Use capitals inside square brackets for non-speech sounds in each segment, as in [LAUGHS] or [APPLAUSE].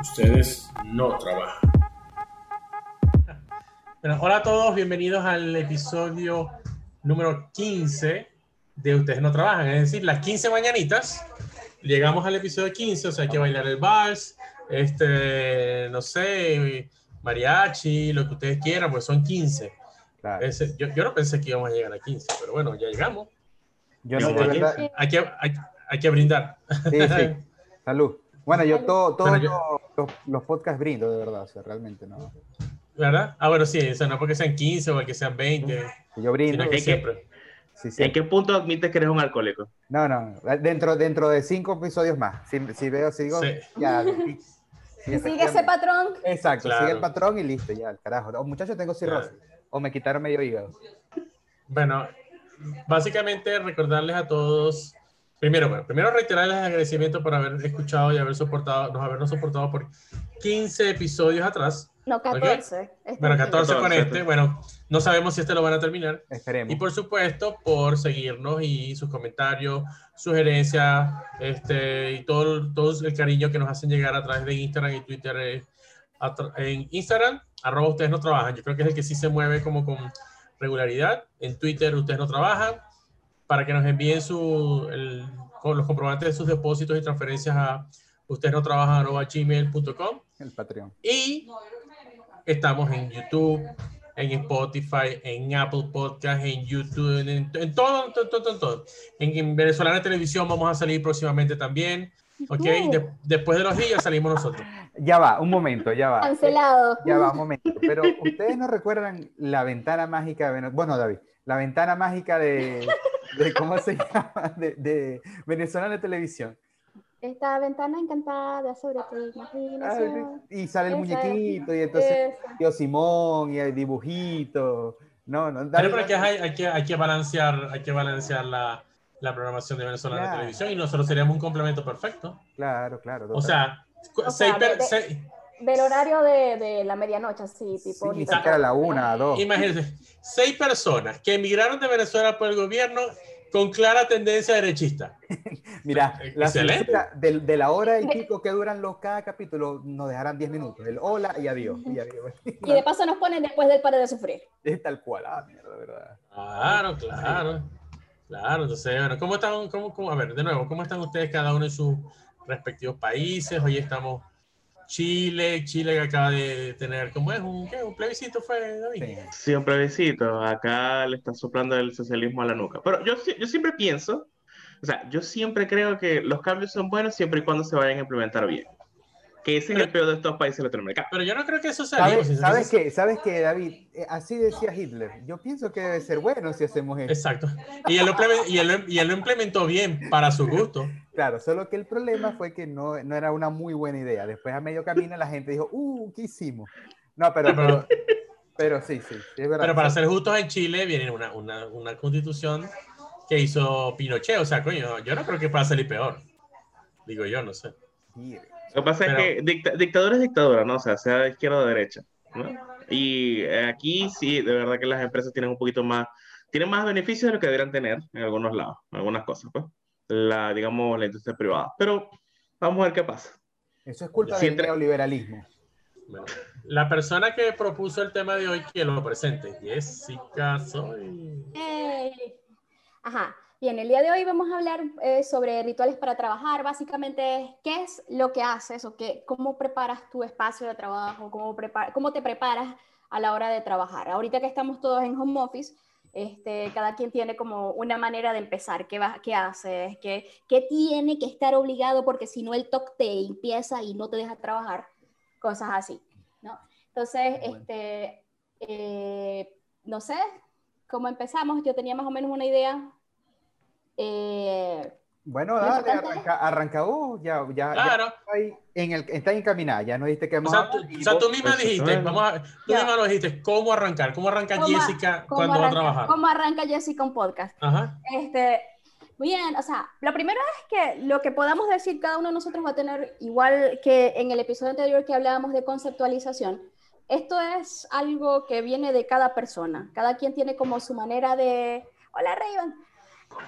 ustedes no trabajan. Bueno, hola a todos, bienvenidos al episodio número 15 de Ustedes no trabajan, es decir, las 15 mañanitas. Llegamos al episodio 15, o sea, hay que bailar el vals, este, no sé, mariachi, lo que ustedes quieran, pues son 15. Claro. Ese- yo, yo no pensé que íbamos a llegar a 15, pero bueno, ya llegamos. Yo no, hay, que- hay que, hay, hay que brindar. Sí, sí. [LAUGHS] Salud. Bueno, yo todo, todos Bueno, yo- los, los podcasts brindo, de verdad. O sea, realmente no. ¿Verdad? Ah, bueno, sí, o sea, no porque sean 15 o porque sean 20, Yo brindo. sino que que- siempre. Sí, sí. ¿En qué punto admites que eres un alcohólico? No, no. Dentro, dentro de cinco episodios más. Si, si veo, sigo. Sí. Ya. Y sigue ese patrón. Exacto, Claro. sigue el patrón y listo, ya, el carajo. O muchachos, tengo cirrosis. O me quitaron medio hígado. Bueno, básicamente recordarles a todos, primero, bueno, primero reiterarles el agradecimiento por haber escuchado y haber soportado, nos habernos soportado por 15 episodios atrás. No, 14. Este Bueno, es el 14 con 14, este, bueno, no sabemos si este lo van a terminar. Esperemos. Y por supuesto, por seguirnos y sus comentarios, sugerencias, este, y todo, todo el cariño que nos hacen llegar a través de Instagram y Twitter. eh, en Instagram, arroba ustedes no trabajan. Yo creo que es el que sí se mueve como con regularidad. En Twitter, ustedes no trabajan. Para que nos envíen su, el- los comprobantes de sus depósitos y transferencias a ustedes no trabajan arroba gmail.com. El Patreon. Y estamos en YouTube, en Spotify, en Apple Podcast, en YouTube, en, en todo, todo, todo, todo, todo. En, en Venezolana Televisión vamos a salir próximamente también. ¿Ok? De- después de los días salimos nosotros. Ya va, un momento, ya va. Cancelado. Ya va, un momento. Pero ustedes no recuerdan la ventana mágica de Venezuela. Bueno, David, la ventana mágica de, de ¿cómo se [LAUGHS] llama? De, de Venezolana Televisión. Esta ventana encantada sobre tu Ah, imaginación. y sale el muñequito, y entonces Esa. tío Simón, y el dibujito. No, no, Pero, pero que hay, hay que, hay que balancear, hay que balancear la, la programación de Venezolana Claro. Televisión y nosotros seríamos un complemento perfecto. Claro, claro. O total. sea, cu- O seis sea, per- de- de- seis- Del horario de, de la medianoche, así, Sí, tipo. ni ahorita. siquiera a la una, a dos. Imagínense, seis personas que emigraron de Venezuela por el gobierno con clara tendencia derechista. [LAUGHS] Mira, la de, de la hora y pico que duran los cada capítulo nos dejarán 10 minutos. El hola y adiós. Y, adiós. [LAUGHS] Y de paso nos ponen después del pare de sufrir. Es tal cual, ah, mierda, de verdad. Claro, claro. Claro, entonces, bueno, ¿cómo están? Cómo, cómo- a ver, de nuevo, ¿cómo están ustedes cada uno en sus respectivos países? Hoy estamos Chile, Chile que acaba de tener, ¿cómo es? ¿Un, qué? ¿Un plebiscito fue, David? Sí. Un plebiscito. Acá le está soplando el socialismo a la nuca. Pero yo, yo siempre pienso, o sea, yo siempre creo que los cambios son buenos siempre y cuando se vayan a implementar bien. Que ese es el peor de estos países latinoamericanos. Pero yo no creo que eso sea ¿Sabes, si- ¿sabes qué? ¿Sabes qué, David? Eh, Así decía Hitler. Yo pienso que debe ser bueno si hacemos eso. Exacto. Y él, lo y, él, y él lo implementó bien para su gusto. Claro, solo que el problema fue que no, no era una muy buena idea. Después a medio camino la gente dijo, uh, ¿qué hicimos? No, pero, pero, pero sí, sí, sí, es verdad. Pero para ser justos en Chile viene una, una, una constitución que hizo Pinochet. O sea, coño, yo no creo que pueda salir peor. Digo yo, no sé. Sí, Lo que pasa Pero- es que dicta- dictadura es dictadura, ¿no? O sea, sea de izquierda o de derecha. ¿no? Y eh, aquí sí, de verdad que las empresas tienen un poquito más, tienen más beneficios de lo que deberían tener en algunos lados, en algunas cosas, pues. La, digamos, la industria privada. Pero vamos a ver qué pasa. Eso es culpa del entre- neoliberalismo. Bueno, la persona que propuso el tema de hoy, que lo presente, Jessica Soy. Ajá. Bien, el día de hoy vamos a hablar eh, sobre rituales para trabajar. Básicamente, ¿qué es lo que haces o qué, cómo preparas tu espacio de trabajo? Cómo, prepara- ¿Cómo te preparas a la hora de trabajar? Ahorita que estamos todos en home office, este, cada quien tiene como una manera de empezar. ¿Qué, va, qué haces? ¿Qué, ¿Qué tiene que estar obligado? Porque si no, el TOC te empieza y no te deja trabajar. Cosas así, ¿no? Entonces, Bueno. este, eh, no sé, ¿cómo empezamos? Yo tenía más o menos una idea. Eh, Bueno, dale, arranca, arranca vos, ya, ya, ya Claro. está, ahí en el, está encaminada, ya nos dijiste que O vamos sea, a tú, o sea, tú misma dijiste, vamos a, tú Ya. misma lo dijiste, ¿cómo arrancar? ¿Cómo arranca ¿Cómo- Jessica ¿cómo cuando va a arranca- trabajar? ¿Cómo arranca Jessica un podcast? Ajá. Este, bien, o sea, lo primero es que lo que podamos decir cada uno de nosotros va a tener, igual que en el episodio anterior que hablábamos de conceptualización, esto es algo que viene de cada persona. Cada quien tiene como su manera de... Hola, Raven.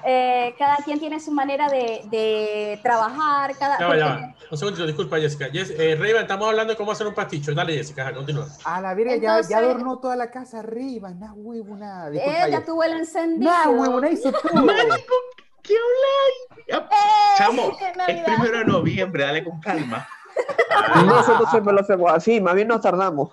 Eh, cada quien tiene su manera de, de trabajar. Cada, Ya va, ya va. Un segundito, disculpa, Jessica. Yes, eh, Rayban, estamos hablando de cómo hacer un pasticho. Dale, Jessica, continúa. A la verga, ya, Entonces- ya adornó toda la casa arriba. Nah, huevona. Eh, ya tuvo el encendido. Nah, huevona, hizo todo. ¿Qué habláis? Eh, Chamo, [LAUGHS] es primero de noviembre, dale con calma. Nosotros siempre lo hacemos así, más bien nos tardamos.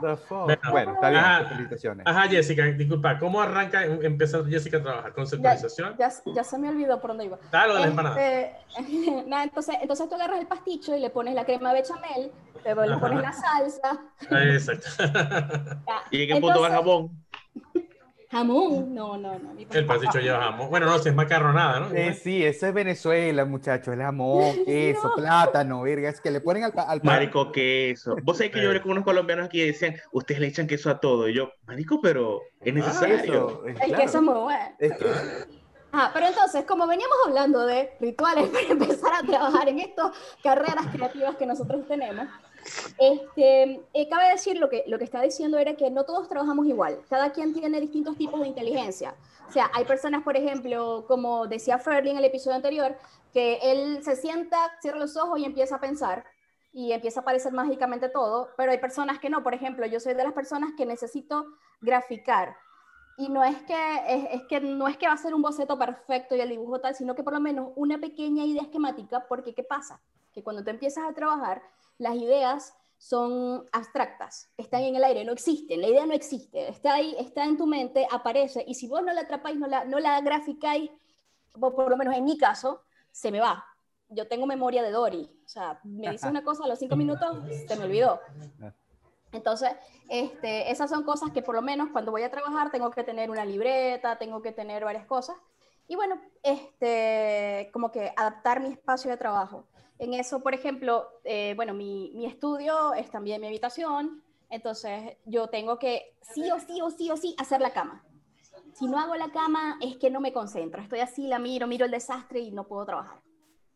The fuck? Bueno. Bueno, está bien. Ajá. Felicitaciones. Ajá, Jessica, disculpa. ¿Cómo arranca em- empezar Jessica a trabajar? ¿Conceptualización? Ya, ya se me olvidó por dónde iba. Dale, lo de. Este, [LAUGHS] nada, entonces, entonces tú agarras el pasticho y le pones la crema bechamel, le, Ajá. pones la salsa. Ah, Exacto. [LAUGHS] ¿Y en qué punto va el jabón? Jamón. No, no, no. mi papá. El pasticho lleva jamón. Bueno, no, si es macarronada, ¿no? Eh, sí, eso es Venezuela, muchachos. El jamón, [LAUGHS] queso, plátano, verga. Es que le ponen al, al. Marico, queso. Vos sabés que yo hablé con unos colombianos aquí y decían, ustedes le echan queso a todo. Y yo, marico, pero es necesario. Eso, es El claro. queso es muy bueno. Es que- Ah, pero entonces, como veníamos hablando de rituales [LAUGHS] para empezar a trabajar en estas carreras creativas que nosotros tenemos, este, eh, cabe decir lo que, lo que estaba diciendo era que no todos trabajamos igual, cada quien tiene distintos tipos de inteligencia. O sea, hay personas, por ejemplo, como decía Ferdy en el episodio anterior, que él se sienta, cierra los ojos y empieza a pensar y empieza a aparecer mágicamente todo, pero hay personas que no. Por ejemplo, yo soy de las personas que necesito graficar. Y no es que, es, es que no es que va a ser un boceto perfecto y el dibujo tal, sino que por lo menos una pequeña idea esquemática, porque ¿qué pasa? Que cuando tú empiezas a trabajar, las ideas son abstractas, están en el aire, no existen, la idea no existe, está ahí, está en tu mente, aparece, y si vos no la atrapáis, no la, no la graficáis, por lo menos en mi caso, se me va. Yo tengo memoria de Dory, o sea, me dice una cosa a los cinco [LAUGHS] minutos, se me olvidó. Entonces, este, esas son cosas que por lo menos cuando voy a trabajar tengo que tener una libreta, tengo que tener varias cosas. Y bueno, este, como que adaptar mi espacio de trabajo. En eso, por ejemplo, eh, bueno, mi, mi estudio es también mi habitación, entonces yo tengo que sí o sí o sí o sí hacer la cama. Si no hago la cama es que no me concentro, estoy así, la miro, miro el desastre y no puedo trabajar.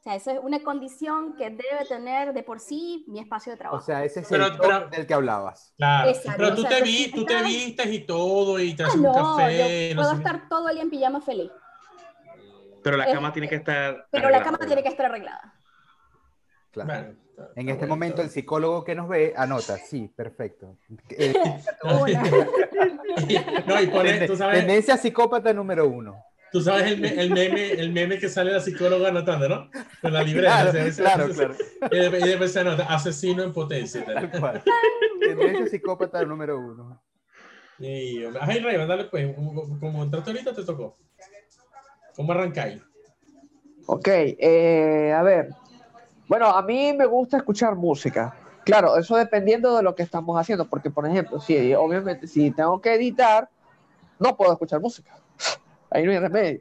O sea, eso es una condición que debe tener de por sí mi espacio de trabajo. o sea, ese es Pero- el pero- del que hablabas. Claro. Exacto, Pero tú o sea, te, vi, tú te vistes y todo y te Ah, haces un no, café. yo no puedo sé estar todo el día en pijama feliz, Pero la Eh, cama tiene que estar. pero la arreglada. cama tiene que estar arreglada. Claro. Bueno, está- En está este bueno, momento, el está psicólogo que nos ve anota, sí, perfecto. [LAUGHS] Eh. [LAUGHS] No, y pone, tú sabes, tendencia psicópata número uno. Tú sabes el, me- el meme, el meme que sale la psicóloga anotando, ¿no? Con la libreta. Claro, o sea, claro, claro. Y después, y después se anota, asesino en potencia. tal. Cual. Tendencia psicópata número uno. Y, Ay, Rey, dale pues, como, como entraste ahorita te tocó. ¿Cómo arrancáis? Ok, eh, a ver. Bueno, a mí me gusta escuchar música. Claro, eso dependiendo de lo que estamos haciendo, porque por ejemplo, si obviamente si tengo que editar, no puedo escuchar música. Ahí no hay remedio.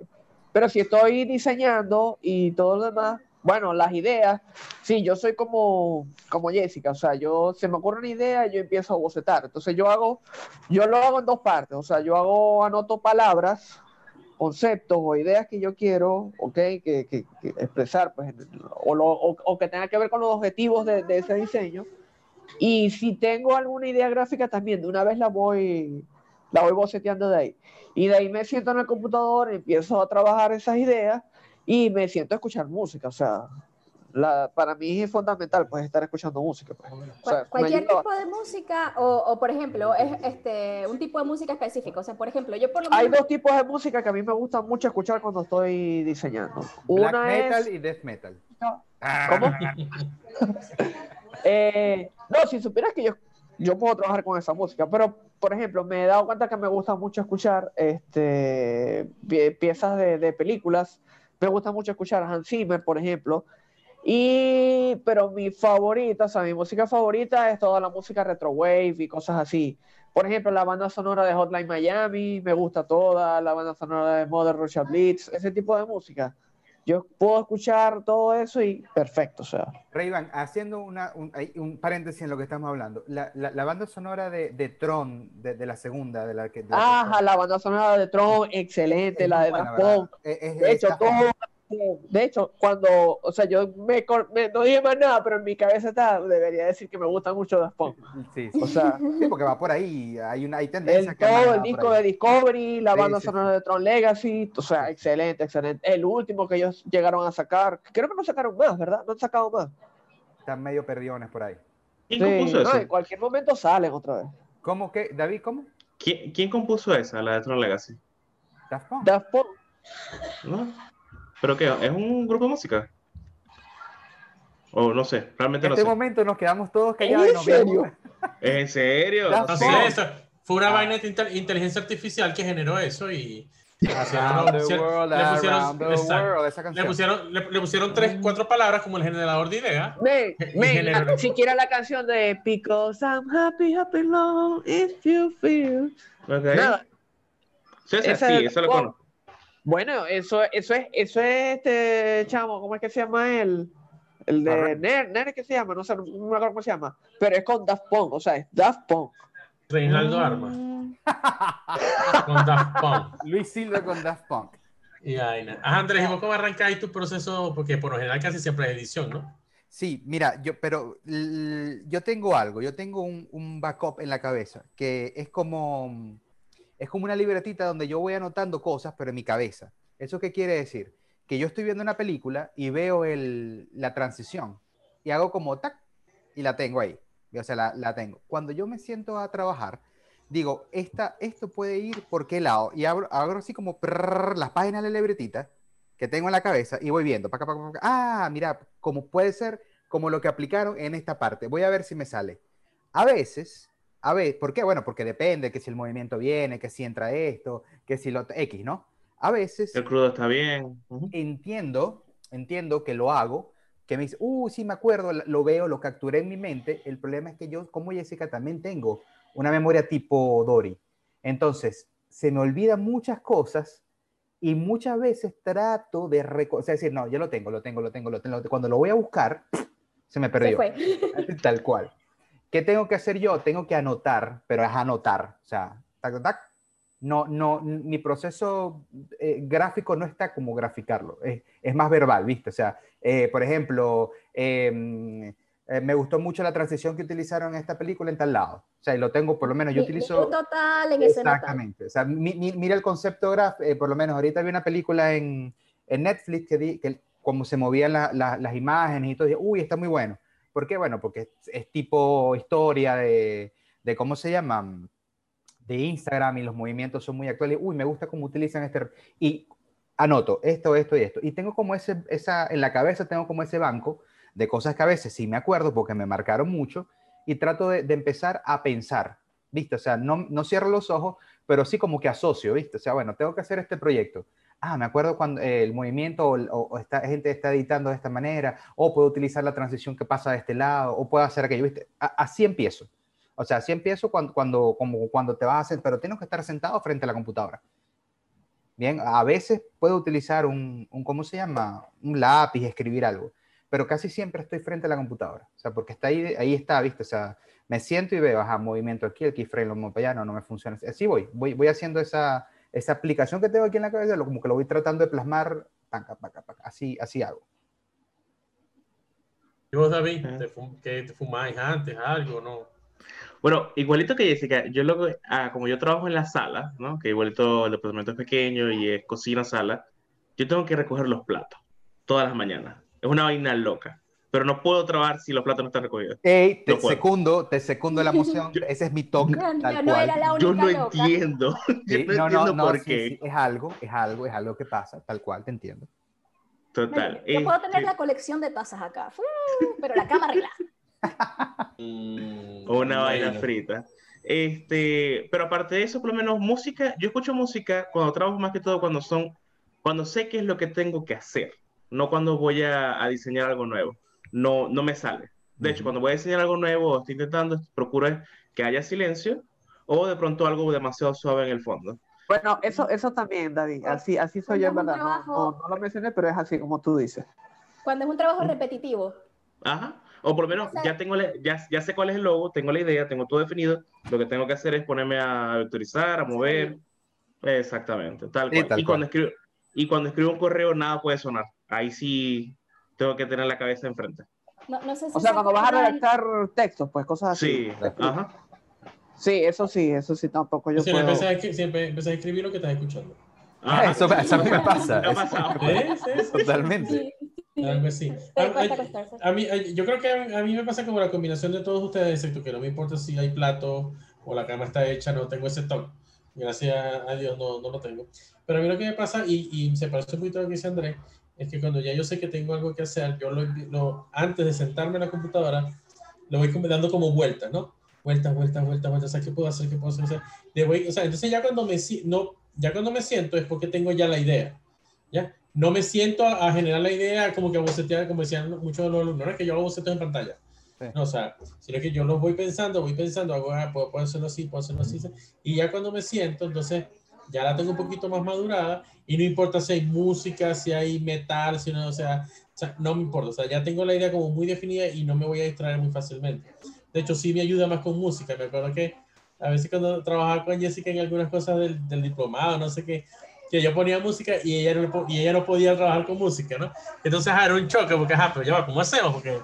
Pero si estoy diseñando y todo lo demás, bueno, las ideas, sí, yo soy como, como Jessica, o sea, yo se me ocurre una idea y yo empiezo a bocetar. Entonces yo hago, yo lo hago en dos partes, o sea, yo hago, anoto palabras conceptos o ideas que yo quiero, ¿ok? Que, que- que expresar, pues, o, lo- o- o que tenga que ver con los objetivos de, de ese diseño. Y si tengo alguna idea gráfica también, de una vez la voy, la voy boceteando de ahí. Y de ahí me siento en el computador, empiezo a trabajar esas ideas y me siento a escuchar música. O sea, la, para mí es fundamental, pues, estar escuchando música. pues. O sea, Cualquier tipo de música o, o, por ejemplo, es este, un tipo de música específico. O sea, por ejemplo, yo por lo Hay menos... dos tipos de música que a mí me gusta mucho escuchar cuando estoy diseñando. Black Una metal es... y death metal. ¿Cómo? [LAUGHS] Eh, no, si supieras que yo, yo puedo trabajar con esa música, pero por ejemplo, me he dado cuenta que me gusta mucho escuchar este, pie- piezas de, películas. Me gusta mucho escuchar Hans Zimmer, por ejemplo. Y, pero mi favorita, o sea, mi música favorita es toda la música retrowave y cosas así. Por ejemplo, la banda sonora de Hotline Miami, me gusta toda, la banda sonora de Mother Russia Blitz, ese tipo de música. Yo puedo escuchar todo eso y perfecto, o sea. Rayban, haciendo una, un, paréntesis en lo que estamos hablando. La, la- la banda sonora de, de Tron, de, de la segunda, de la que. de la que- Ajá, la banda sonora de Tron, excelente, es la de buena, Daft ¿verdad? Punk. Es- es- De hecho, todo, De hecho, cuando, o sea, yo me, me- no dije más nada, pero en mi cabeza está, debería decir que me gusta mucho Daft Punk. Sí, sí. O sea, Sí, porque va por ahí, hay, una, hay tendencias el, que todo el disco de Discovery, la Sí, banda sí, sonora de Tron Legacy, o sea, excelente, excelente. El último que ellos llegaron a sacar, creo que no sacaron más, ¿verdad? No han sacado más. Están medio perdidones por ahí. ¿Quién Sí, compuso no, eso? en cualquier momento salen otra vez. ¿Cómo que, David, cómo? ¿Quién, quién compuso esa, la de Tron Legacy? Daft Punk. Daft Punk. ¿No? ¿Pero qué? ¿Es un grupo de música? O no sé, realmente en no este sé. momento nos quedamos todos callados y ¿En vemos. serio? ¿Es en serio? No sé, eso fue una Ah. vaina de intel- inteligencia artificial que generó eso y Around pusieron- le pusieron- around the exacto. world, esa le canción. pusieron, le, le pusieron tres, cuatro palabras como el generador de ideas. Men, Y men, generó- siquiera la canción de Because I'm happy, happy long, if you feel. Ok. Nada. Sí, esa, Esa sí, es- eso lo conozco. Bueno, eso, eso es, eso es este chamo, ¿cómo es que se llama él? El de. Ner, Ner, ¿qué se llama? No sé, no me acuerdo cómo se llama. Pero es con Daft Punk, o sea, es Daft Punk. Reinaldo Armas con Daft Punk. Luis Silva con Daft Punk. Y vaina. Ajá, Andrés, ¿y vos cómo arrancáis tu proceso? Porque por lo general casi siempre es edición, ¿no? Sí, mira, yo, pero yo tengo algo, yo tengo un, un backup en la cabeza, que es como, es como una libretita donde yo voy anotando cosas, pero en mi cabeza. ¿Eso qué quiere decir? Que yo estoy viendo una película y veo el, la transición y hago como tac y la tengo ahí. O sea, la, la tengo. Cuando yo me siento a trabajar, digo, esta, esto puede ir por qué lado y abro, abro así como prrr, las páginas de la libretita que tengo en la cabeza y voy viendo. pa' acá, pa' acá, pa' acá. Ah, mira, como puede ser como lo que aplicaron en esta parte. Voy a ver si me sale. A veces, a ver, ¿por qué? Bueno, porque depende que si el movimiento viene, que si entra esto, que si lo X, ¿no? A veces El crudo está bien. Ujú. entiendo, entiendo que lo hago, que me dice, uh, sí me acuerdo, lo veo, lo capturé en mi mente. El problema es que yo, como Jessica, también tengo una memoria tipo Dory. Entonces, se me olvidan muchas cosas y muchas veces trato de recordar, o sea, decir, no, yo lo tengo, lo tengo, lo tengo, lo tengo. Cuando lo voy a buscar, [SNIFFS] se me Se perdió. fue. Tal cual. ¿Qué tengo que hacer yo? Tengo que anotar, pero es anotar. O sea, tac, tac. No, no, mi proceso eh, gráfico no está como graficarlo, es, es más verbal, ¿viste? O sea, eh, por ejemplo, em, eh, me gustó mucho la transición que utilizaron en esta película en tal lado. O sea, y lo tengo, por lo menos yo Mi- utilizo... minuto tal en. Exactamente. O sea, mi- mi- mira el concepto gráfico, por lo menos ahorita vi una película en, en Netflix que, di, que como se movían la- la- las imágenes y todo, dije, uy, está muy bueno. ¿Por qué? Bueno, porque es, es tipo historia de, de, ¿cómo se llama? De Instagram y los movimientos son muy actuales. Uy, me gusta cómo utilizan este... Y anoto esto, esto y esto. Y tengo como ese, esa, en la cabeza tengo como ese banco de cosas que a veces sí me acuerdo porque me marcaron mucho y trato de, de empezar a pensar, ¿viste? O sea, no, no cierro los ojos, pero sí como que asocio, ¿viste? O sea, bueno, tengo que hacer este proyecto. Ah, me acuerdo cuando eh, el movimiento o, o- o esta gente está editando de esta manera, o puedo utilizar la transición que pasa de este lado, o puedo hacer aquello, ¿viste? A- así empiezo. O sea, así empiezo cuando, cuando, como cuando te vas a hacer, pero tienes que estar sentado frente a la computadora. Bien, a veces puedo utilizar un, un, ¿cómo se llama? Un lápiz, escribir algo, pero casi siempre estoy frente a la computadora. O sea, porque está ahí, ahí está, ¿viste? O sea, me siento y veo, ajá, movimiento aquí, el keyframe lo muevo para allá, no, no me funciona. Así voy, voy, voy haciendo esa, esa aplicación que tengo aquí en la cabeza, lo, como que lo voy tratando de plasmar, paca, paca, paca, así, así hago. ¿Y vos, David, Ajá. te fum- ¿qué te fumáis antes, algo, no? Bueno, igualito que Jessica, yo lo que- ah, como yo trabajo en la sala, ¿no? Que igualito el departamento es pequeño y es cocina, sala, yo tengo que recoger los platos todas las mañanas. Es una vaina loca, pero no puedo trabajar si los platos no están recogidos. Ey, te No secundo, te secundo la emoción, ese es mi toque, Yo, yo tal cual. era la única Yo no loca. entiendo, [LAUGHS] yo Sí, no, no, no, entiendo no, por sí, qué. sí, es algo, es algo, es algo que pasa, tal cual, te entiendo. Total. Yo puedo tener este, la colección de tazas acá, pero la cama arreglada. [LAUGHS] Mm, una vaina bueno. frita. Este, pero aparte de eso, por lo menos música, yo escucho música cuando trabajo más que todo cuando son, cuando sé qué es lo que tengo que hacer, no cuando voy a, a diseñar algo nuevo. No, no me sale. De hecho, cuando voy a diseñar algo nuevo, estoy intentando, procuro que haya silencio o de pronto algo demasiado suave en el fondo. Bueno, eso, eso también, David. Así, así soy yo, en verdad. No, trabajo- no, no lo mencioné, pero es así como tú dices. Cuando es un trabajo repetitivo. Ajá. O por lo menos O sea- ya tengo la- ya, ya sé cuál es el logo, tengo la idea, tengo todo definido. Lo que tengo que hacer es ponerme a vectorizar, a mover. Exactamente, tal Sí, cual. tal y, cuando escribo, y cuando escribo un correo, nada puede sonar. ahí sí tengo que tener la cabeza enfrente. No, no sé si O sea, se cuando vas a redactar textos, pues cosas así. Sí, ajá. Sí, eso sí, eso sí tampoco yo Si puedo. empecé a, escri- si empe- empecé a escribir lo que estás escuchando. ajá. [LAUGHS] Eso, eso a mí me [LAUGHS] pasa. Me pasa sí. Totalmente. Sí, sí. Algo así. Pero A- mí, yo creo que a, a mí me pasa como la combinación de todos ustedes, excepto que no me importa si hay plato o la cama está hecha, no tengo ese toque. Gracias a Dios no, no lo tengo. Pero a mí lo que me pasa, y, y se parece un poquito a lo que dice Andrés, es que cuando ya yo sé que tengo algo que hacer, yo lo, lo- antes de sentarme en la computadora, lo voy dando como vueltas, ¿no? Vueltas, vueltas, vueltas, vueltas. O sea, ¿qué puedo hacer? ¿Qué puedo hacer? O sea, le voy- o sea, entonces ya cuando me, no, ya cuando me siento es porque tengo ya la idea. ¿Ya? No me siento a, a generar la idea como que a bocetear, como decían muchos de los alumnos, no es que yo hago bocetos en pantalla. Sí. No, o sea, sino que yo los voy pensando, voy pensando, hago, ah, puedo, puedo hacerlo así, puedo hacerlo así. Y ya cuando me siento, entonces ya la tengo un poquito más madurada y no importa si hay música, si hay metal, si no, o sea, o sea, no me importa. O sea, ya tengo la idea como muy definida y no me voy a distraer muy fácilmente. De hecho, sí me ayuda más con música. Me acuerdo que a veces cuando trabajaba con Jessica en algunas cosas del, del diplomado, no sé qué, que yo ponía música y ella, no, y ella no podía trabajar con música, ¿no? Entonces era un choque, porque, ajá, pero ya va, ¿cómo hacemos? Porque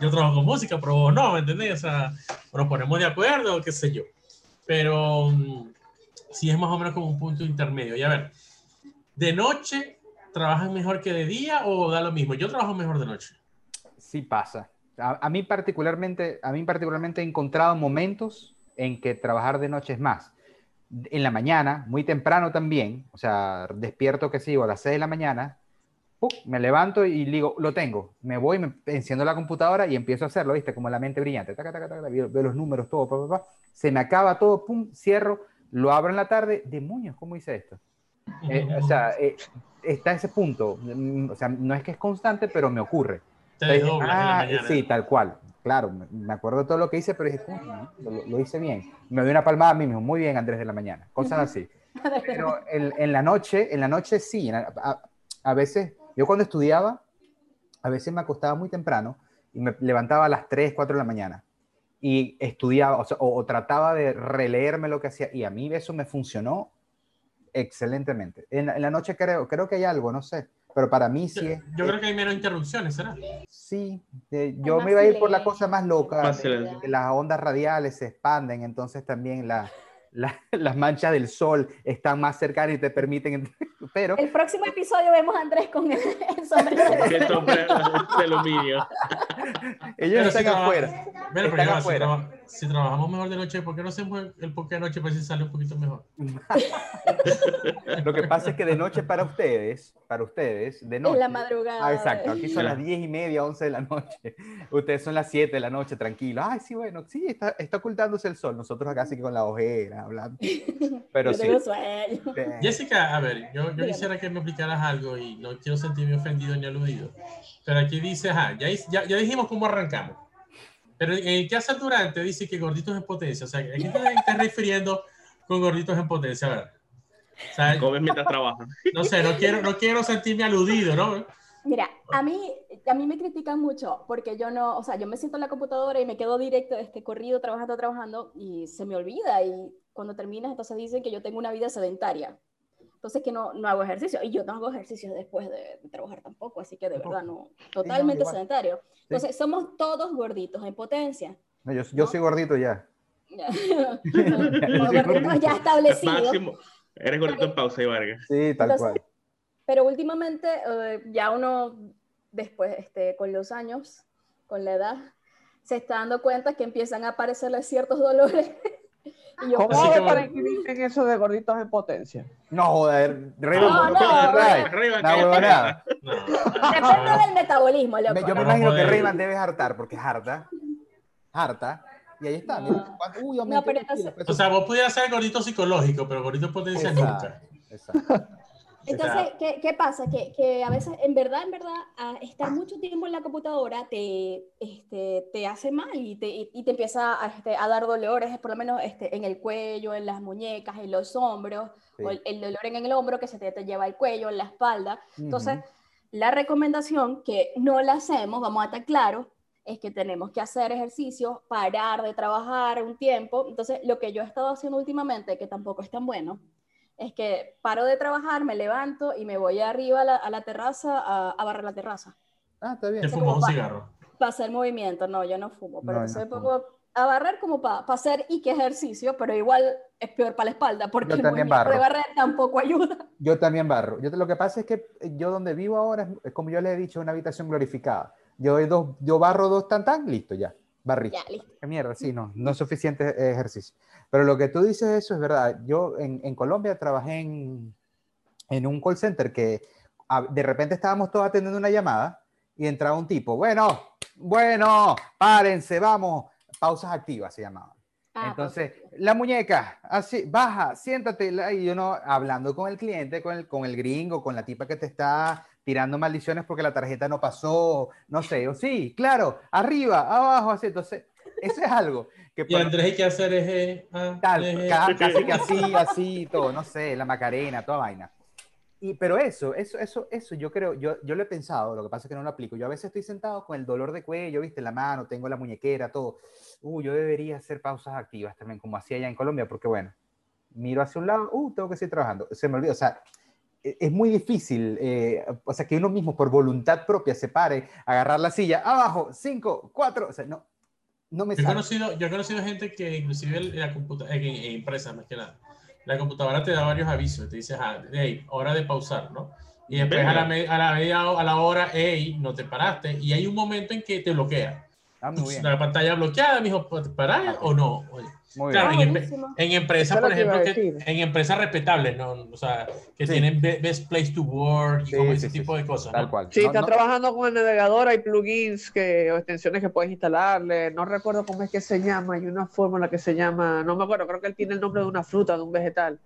yo trabajo con música, pero vos no, ¿me entendés? O sea, nos ponemos de acuerdo, qué sé yo. Pero mm, sí es más o menos como un punto intermedio. Y a ver, ¿de noche trabajan mejor que de día o da lo mismo? Yo trabajo mejor de noche. Sí pasa. A, mí particularmente, a mí particularmente he encontrado momentos en que trabajar de noche es más. En la mañana, muy temprano también, o sea, despierto que sigo a las 6 de la mañana, ¡puc! me levanto y digo, lo tengo. Me voy, me enciendo la computadora y empiezo a hacerlo, ¿viste? Como la mente brillante. Taca, taca, taca, veo, veo los números, todo, pa, pa, pa. se me acaba todo, cierro, lo abro en la tarde. Demonios, ¿cómo hice esto? Eh, o sea, eh, está ese punto. Mm, O sea, no es que es constante, pero me ocurre. te Entonces, desdoblas en la ah, sí, tal cual. Claro, me- acuerdo de todo lo que hice, pero dije, "Coño, lo, lo hice bien. Me doy una palmada a mí mismo, muy bien, Andrés de la mañana. Cosas así. [LAUGHS] Pero en, en la noche, en la noche sí. en la- a, a veces, yo cuando estudiaba, a veces me acostaba muy temprano y me levantaba a las 3, 4 de la mañana y estudiaba, o, sea, o- o trataba de releerme lo que hacía y a mí eso me funcionó excelentemente. En, la- en la noche creo, creo que hay algo, no sé, pero para mí Yo, sí es, yo creo que hay menos interrupciones, ¿será? Sí, eh, yo me iba a ir por la cosa más loca. Más de- que las ondas radiales se expanden, entonces también la- la- [LAUGHS] las manchas del sol están más cercanas y te permiten. [LAUGHS] Pero El próximo episodio vemos a Andrés con el, [LAUGHS] el sombrero de El sombrero de aluminio. ellos Pero si están traba- afuera. Pero Están si, afuera. Si trabajamos mejor de noche, ¿por qué no hacemos el, el de noche para si sale un poquito mejor? [LAUGHS] Lo que pasa es que de noche para ustedes, para ustedes, de noche. en la madrugada. Ah, exacto. Aquí son Ya. las 10 y media, 11 de la noche. [LAUGHS] Ustedes son las 7 de la noche, tranquilos. Ay, sí, bueno, sí, está, está ocultándose el sol. Nosotros acá sí que con la ojera, hablando. [LAUGHS] Pero sí. tengo sueño. eh, Jessica, a ver, yo, yo quisiera que me explicaras algo y no quiero sentirme ofendido ni aludido. Pero aquí dice, ajá, ya, ya, ya dijimos cómo arrancamos. Pero en el que hace durante dice que gorditos en potencia. O sea, ¿a qué te estás refiriendo con gorditos en potencia? A ver. O sea, Comes mientras trabajas. no sé, no quiero, no quiero sentirme aludido, ¿no? Mira, a mí, a mí me critican mucho porque yo no, o sea, yo me siento en la computadora y me quedo directo de este corrido trabajando, trabajando y se me olvida y cuando terminas entonces dicen que yo tengo una vida sedentaria. Entonces que no, no hago ejercicio y yo no hago ejercicio después de, de trabajar tampoco, así que de verdad no, totalmente igual. sedentario. Entonces somos todos gorditos en potencia. no, yo, yo soy gordito ya. [LAUGHS] [LAUGHS] Como gorditos ya establecidos. Máximo. Eres gordito en pausa y Vargas. Sí, tal Entonces, cual. Pero últimamente eh, ya uno, después, este, con los años, con la edad, se está dando cuenta que empiezan a aparecerle ciertos dolores. [LAUGHS] y yo, ¿Cómo Así hago que para bueno. inscribirme en eso de gorditos en potencia? No, joder, re No, no, Arriba, No, depende del metabolismo, loco. Me- Yo me No imagino que. Rayman debe hartar, porque es harta. Harta. Y ahí está. No. Uy, No, pero entonces- O sea, vos pudieras ser gordito psicológico, pero gordito en potencia nunca. Exacto, exacto. Entonces, ¿qué, qué pasa? Que, que a veces, en verdad, en verdad, estar mucho tiempo en la computadora te, este, te hace mal y te, y- te empieza a, este, a dar dolores, por lo menos este, en el cuello, en las muñecas, en los hombros, Sí. o el, el dolor en el hombro que se te, te lleva el cuello, en la espalda. Entonces, Ujú. la recomendación que no la hacemos, vamos a estar claros, es que tenemos que hacer ejercicio, parar de trabajar un tiempo. Entonces, lo que yo he estado haciendo últimamente, que tampoco es tan bueno, es que paro de trabajar, me levanto y me voy arriba a la, a la terraza a, a barrer la terraza. Ah, está bien. Te fumas un cigarro. Para hacer movimiento, no, yo no fumo, pero No, entonces no me pongo a barrer como para hacer y que ejercicio, pero igual es peor para la espalda, porque Yo el también movimiento de barro. barrer tampoco ayuda. Yo también barro. Yo, te- lo que pasa es que eh, yo donde vivo ahora, es, es como yo les he dicho, una habitación glorificada. Yo, doy dos, yo barro dos tan tan, listo, ya. Barrí. Ya. Qué mierda, sí, no, no es suficiente ejercicio. Pero lo que tú dices, eso es verdad. Yo en, en Colombia trabajé en, en un call center que a- de repente estábamos todos atendiendo una llamada y entraba un tipo, bueno, bueno, párense, vamos, pausas activas se llamaban. Ah, Entonces, la muñeca, así, baja, siéntate, y uno hablando con el cliente, con el, con el gringo, con la tipa que te está tirando maldiciones porque la tarjeta no pasó, no sé, o sí, claro, arriba, abajo, así. Entonces, eso es algo que Y Andrés hay que hacer es... ah, tal, eh, ca- casi que así, así, todo, no sé, la Macarena, toda vaina. Y, pero eso, eso, eso, eso, yo creo, yo, yo lo he pensado, lo que pasa es que no lo aplico. Yo a veces estoy sentado con el dolor de cuello, viste, la mano, tengo la muñequera, todo. Uh, yo debería hacer pausas activas también, como hacía allá en Colombia, porque bueno, miro hacia un lado, uh, tengo que seguir trabajando. Se me olvidó, o sea, es muy difícil, eh, o sea, que uno mismo por voluntad propia se pare, agarrar la silla, abajo, cinco, cuatro, o sea, no, no me Yo he, conocido, yo he conocido gente que inclusive en la computadora, en, en empresas más que nada, la computadora te da varios avisos, te dice, ah, hey, hora de pausar, ¿no? Y después a la, me- a, la media, a la hora, hey, no te paraste, y hay un momento en que te bloquea. Ah, muy bien, La pantalla bloqueada, mijo, ¿parás o no? Oye, muy claro, bien. en, Ah, buenísimo. en empresas, por que ejemplo, que, en empresas respetables, ¿no? O sea, que Sí. tienen be- best place to work y Sí, como sí, ese sí, tipo sí, de cosas. Tal ¿no? cual. Si No- estás no- trabajando con el navegador, hay plugins que, o extensiones que puedes instalarle. No recuerdo cómo es que se llama. Hay una fórmula que se llama, no me acuerdo, creo que él tiene el nombre de una fruta, de un vegetal.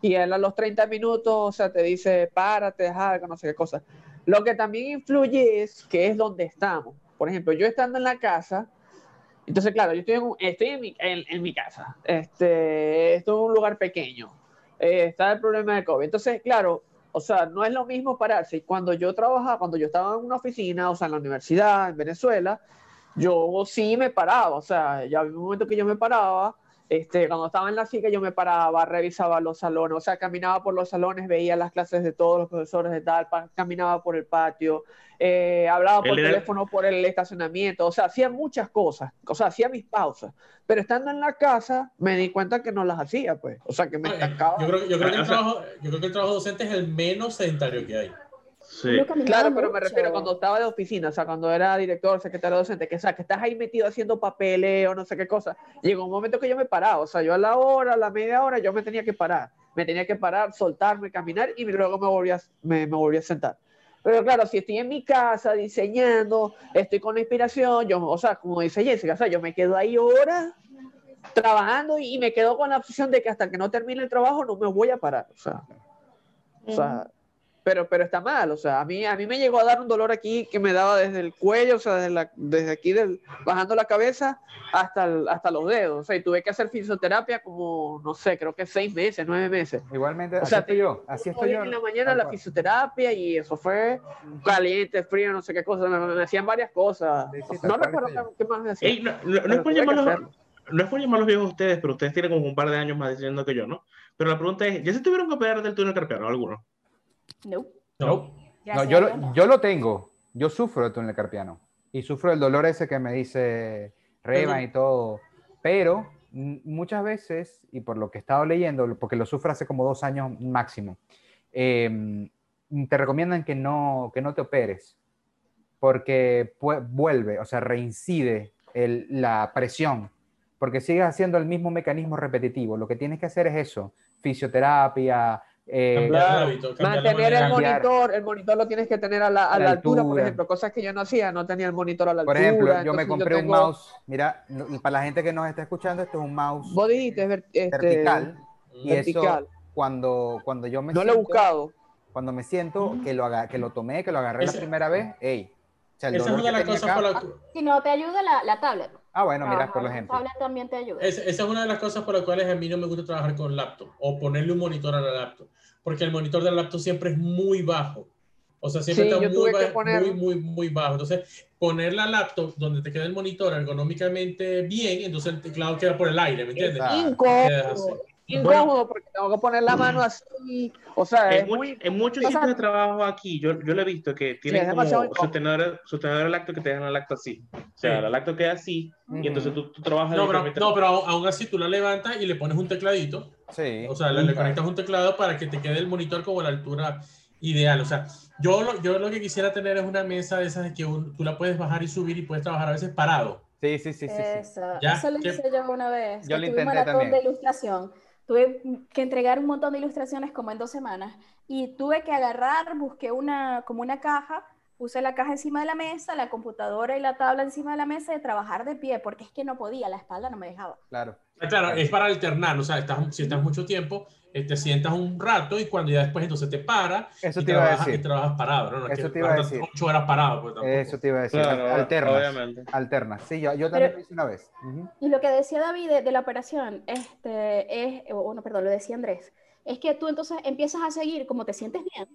Y él a los 30 minutos, o sea, te dice, párate, deja algo, no sé qué cosa. Lo que también influye es que es donde estamos. Por ejemplo, yo estando en la casa, entonces, claro, yo estoy en, mi, casa. Este, esto es un lugar pequeño. Eh, está el problema del COVID. Entonces, claro, o sea, no es lo mismo pararse. Cuando yo trabajaba, cuando yo estaba en una oficina, o sea, en la universidad, en Venezuela, yo sí me paraba. O sea, ya había un momento que yo me paraba. Este, cuando estaba en la silla, yo me paraba, revisaba los salones, o sea, caminaba por los salones, veía las clases de todos los profesores de tal, caminaba por el patio, eh, hablaba por teléfono por el estacionamiento, o sea, hacía muchas cosas, o sea, hacía mis pausas, pero estando en la casa me di cuenta que no las hacía, pues, o sea, que me estancaba. Yo creo, yo, creo que el O sea- trabajo, yo creo que el trabajo docente es el menos sedentario que hay. Sí. Claro, pero me mucho. refiero cuando estaba de oficina, o sea, cuando era director, secretario docente, que, o sea, que estás ahí metido haciendo papeleo, no sé qué cosa. Llegó un momento que yo me paraba, o sea, yo a la hora, a la media hora, yo me tenía que parar. Me tenía que parar, soltarme, caminar y luego me volví a, me, me volví a sentar. Pero claro, si estoy en mi casa diseñando, estoy con la inspiración, yo, o sea, como dice Jessica, o sea, yo me quedo ahí horas trabajando y me quedo con la opción de que hasta que no termine el trabajo no me voy a parar, o sea, o sea, pero, pero está mal, o sea, a mí, a mí me llegó a dar un dolor aquí que me daba desde el cuello, o sea, desde, la- desde aquí, del, bajando la cabeza hasta, el- hasta los dedos, o sea, y tuve que hacer fisioterapia como, no sé, creo que seis meses, nueve meses. Igualmente, O así sea, estoy yo, así estoy yo. en la mañana la fisioterapia y eso fue caliente, frío, no sé qué cosa, me, me hacían varias cosas. Sí, no recuerdo qué, más me hacían. Ey, no, no- no es por llamarlos, no es por llamarlos viejos a ustedes, pero ustedes tienen como un par de años más diciendo que yo, ¿no? Pero la pregunta es, ¿ya se tuvieron que operar del túnel carpiano alguno? No, No. No, yo, lo- yo lo tengo. Yo sufro de túnel carpiano. Y sufro el dolor ese que me dice Revan y todo. Pero muchas veces, y por lo que he estado leyendo, porque lo sufro hace como dos años máximo, eh, te recomiendan que no, que no te operes. Porque vuelve, o sea, reincide el- la presión. Porque sigues haciendo el mismo mecanismo repetitivo. Lo que tienes que hacer es eso: fisioterapia. Eh, hábito, la Mantener el monitor, el monitor lo tienes que tener a la, a la la altura, por altura. ejemplo, cosas que yo no hacía, no tenía el monitor a la Por altura. ejemplo, yo me compré un tengo- mouse. Mira, y para la gente que nos está escuchando, esto es un mouse Vos dijiste, ver- este, vertical. Y vertical. eso, cuando, cuando yo me No lo he siento, buscado. cuando me siento que lo, haga, que lo tomé, que lo agarré Esa- la primera vez, ey. O sea, el Esa es una de las cosas acá- por la Si no te ayuda la, la tablet. Ah, bueno, mira, por ejemplo. tablet también te ayuda. Es- esa es una de las cosas por las cuales a mí no me gusta trabajar con laptop o ponerle un monitor a la laptop, porque el monitor del laptop siempre es muy bajo. O sea, siempre Sí, está muy, tuve que ba- poner- muy, muy, muy bajo. Entonces, poner la laptop donde te queda el monitor ergonómicamente bien, entonces el teclado queda por el aire, ¿me entiendes? Incómodo. Incómodo porque tengo que poner la mano así. O sea, es En, mu- muy. en muchos sitios de trabajo aquí, yo, yo lo he visto que tienen es como sostenedores de lacto que te dejan el lacto así. O sea, Sí. el lacto queda así y entonces tú, tú trabajas No, pero, no, pero aún aún así tú la levantas y le pones un tecladito. Sí. O sea, le, le conectas un teclado para que te quede el monitor como a la altura ideal. O sea, yo lo, yo lo que quisiera tener es una mesa de esas de que un- tú la puedes bajar y subir y puedes trabajar a veces parado. Sí, sí, sí, sí. sí. Eso, Ya, eso lo hice yo una vez. Yo que lo tuve un intenté maratón también. de ilustración. Tuve que entregar un montón de ilustraciones como en dos semanas y tuve que agarrar, busqué una, como una caja, puse la caja encima de la mesa, la computadora y la tabla encima de la mesa y trabajar de pie porque es que no podía, la espalda no me dejaba. Claro. Ah, Claro, es para alternar. O sea, estás, si estás mucho tiempo, eh, te sientas un rato y cuando ya después entonces te paras Eso y, te iba a trabajas, decir. y trabajas parado. ¿no? No es Eso que te iba a decir. ocho horas parado. Pues. Eso te iba a decir. Claro, alternas. obviamente. Alternas. Sí, yo, yo también Pero- lo hice una vez. Ujú. Y lo que decía David de, de la operación, este, es, o no, perdón, lo decía Andrés, es que tú entonces empiezas a seguir como te sientes bien,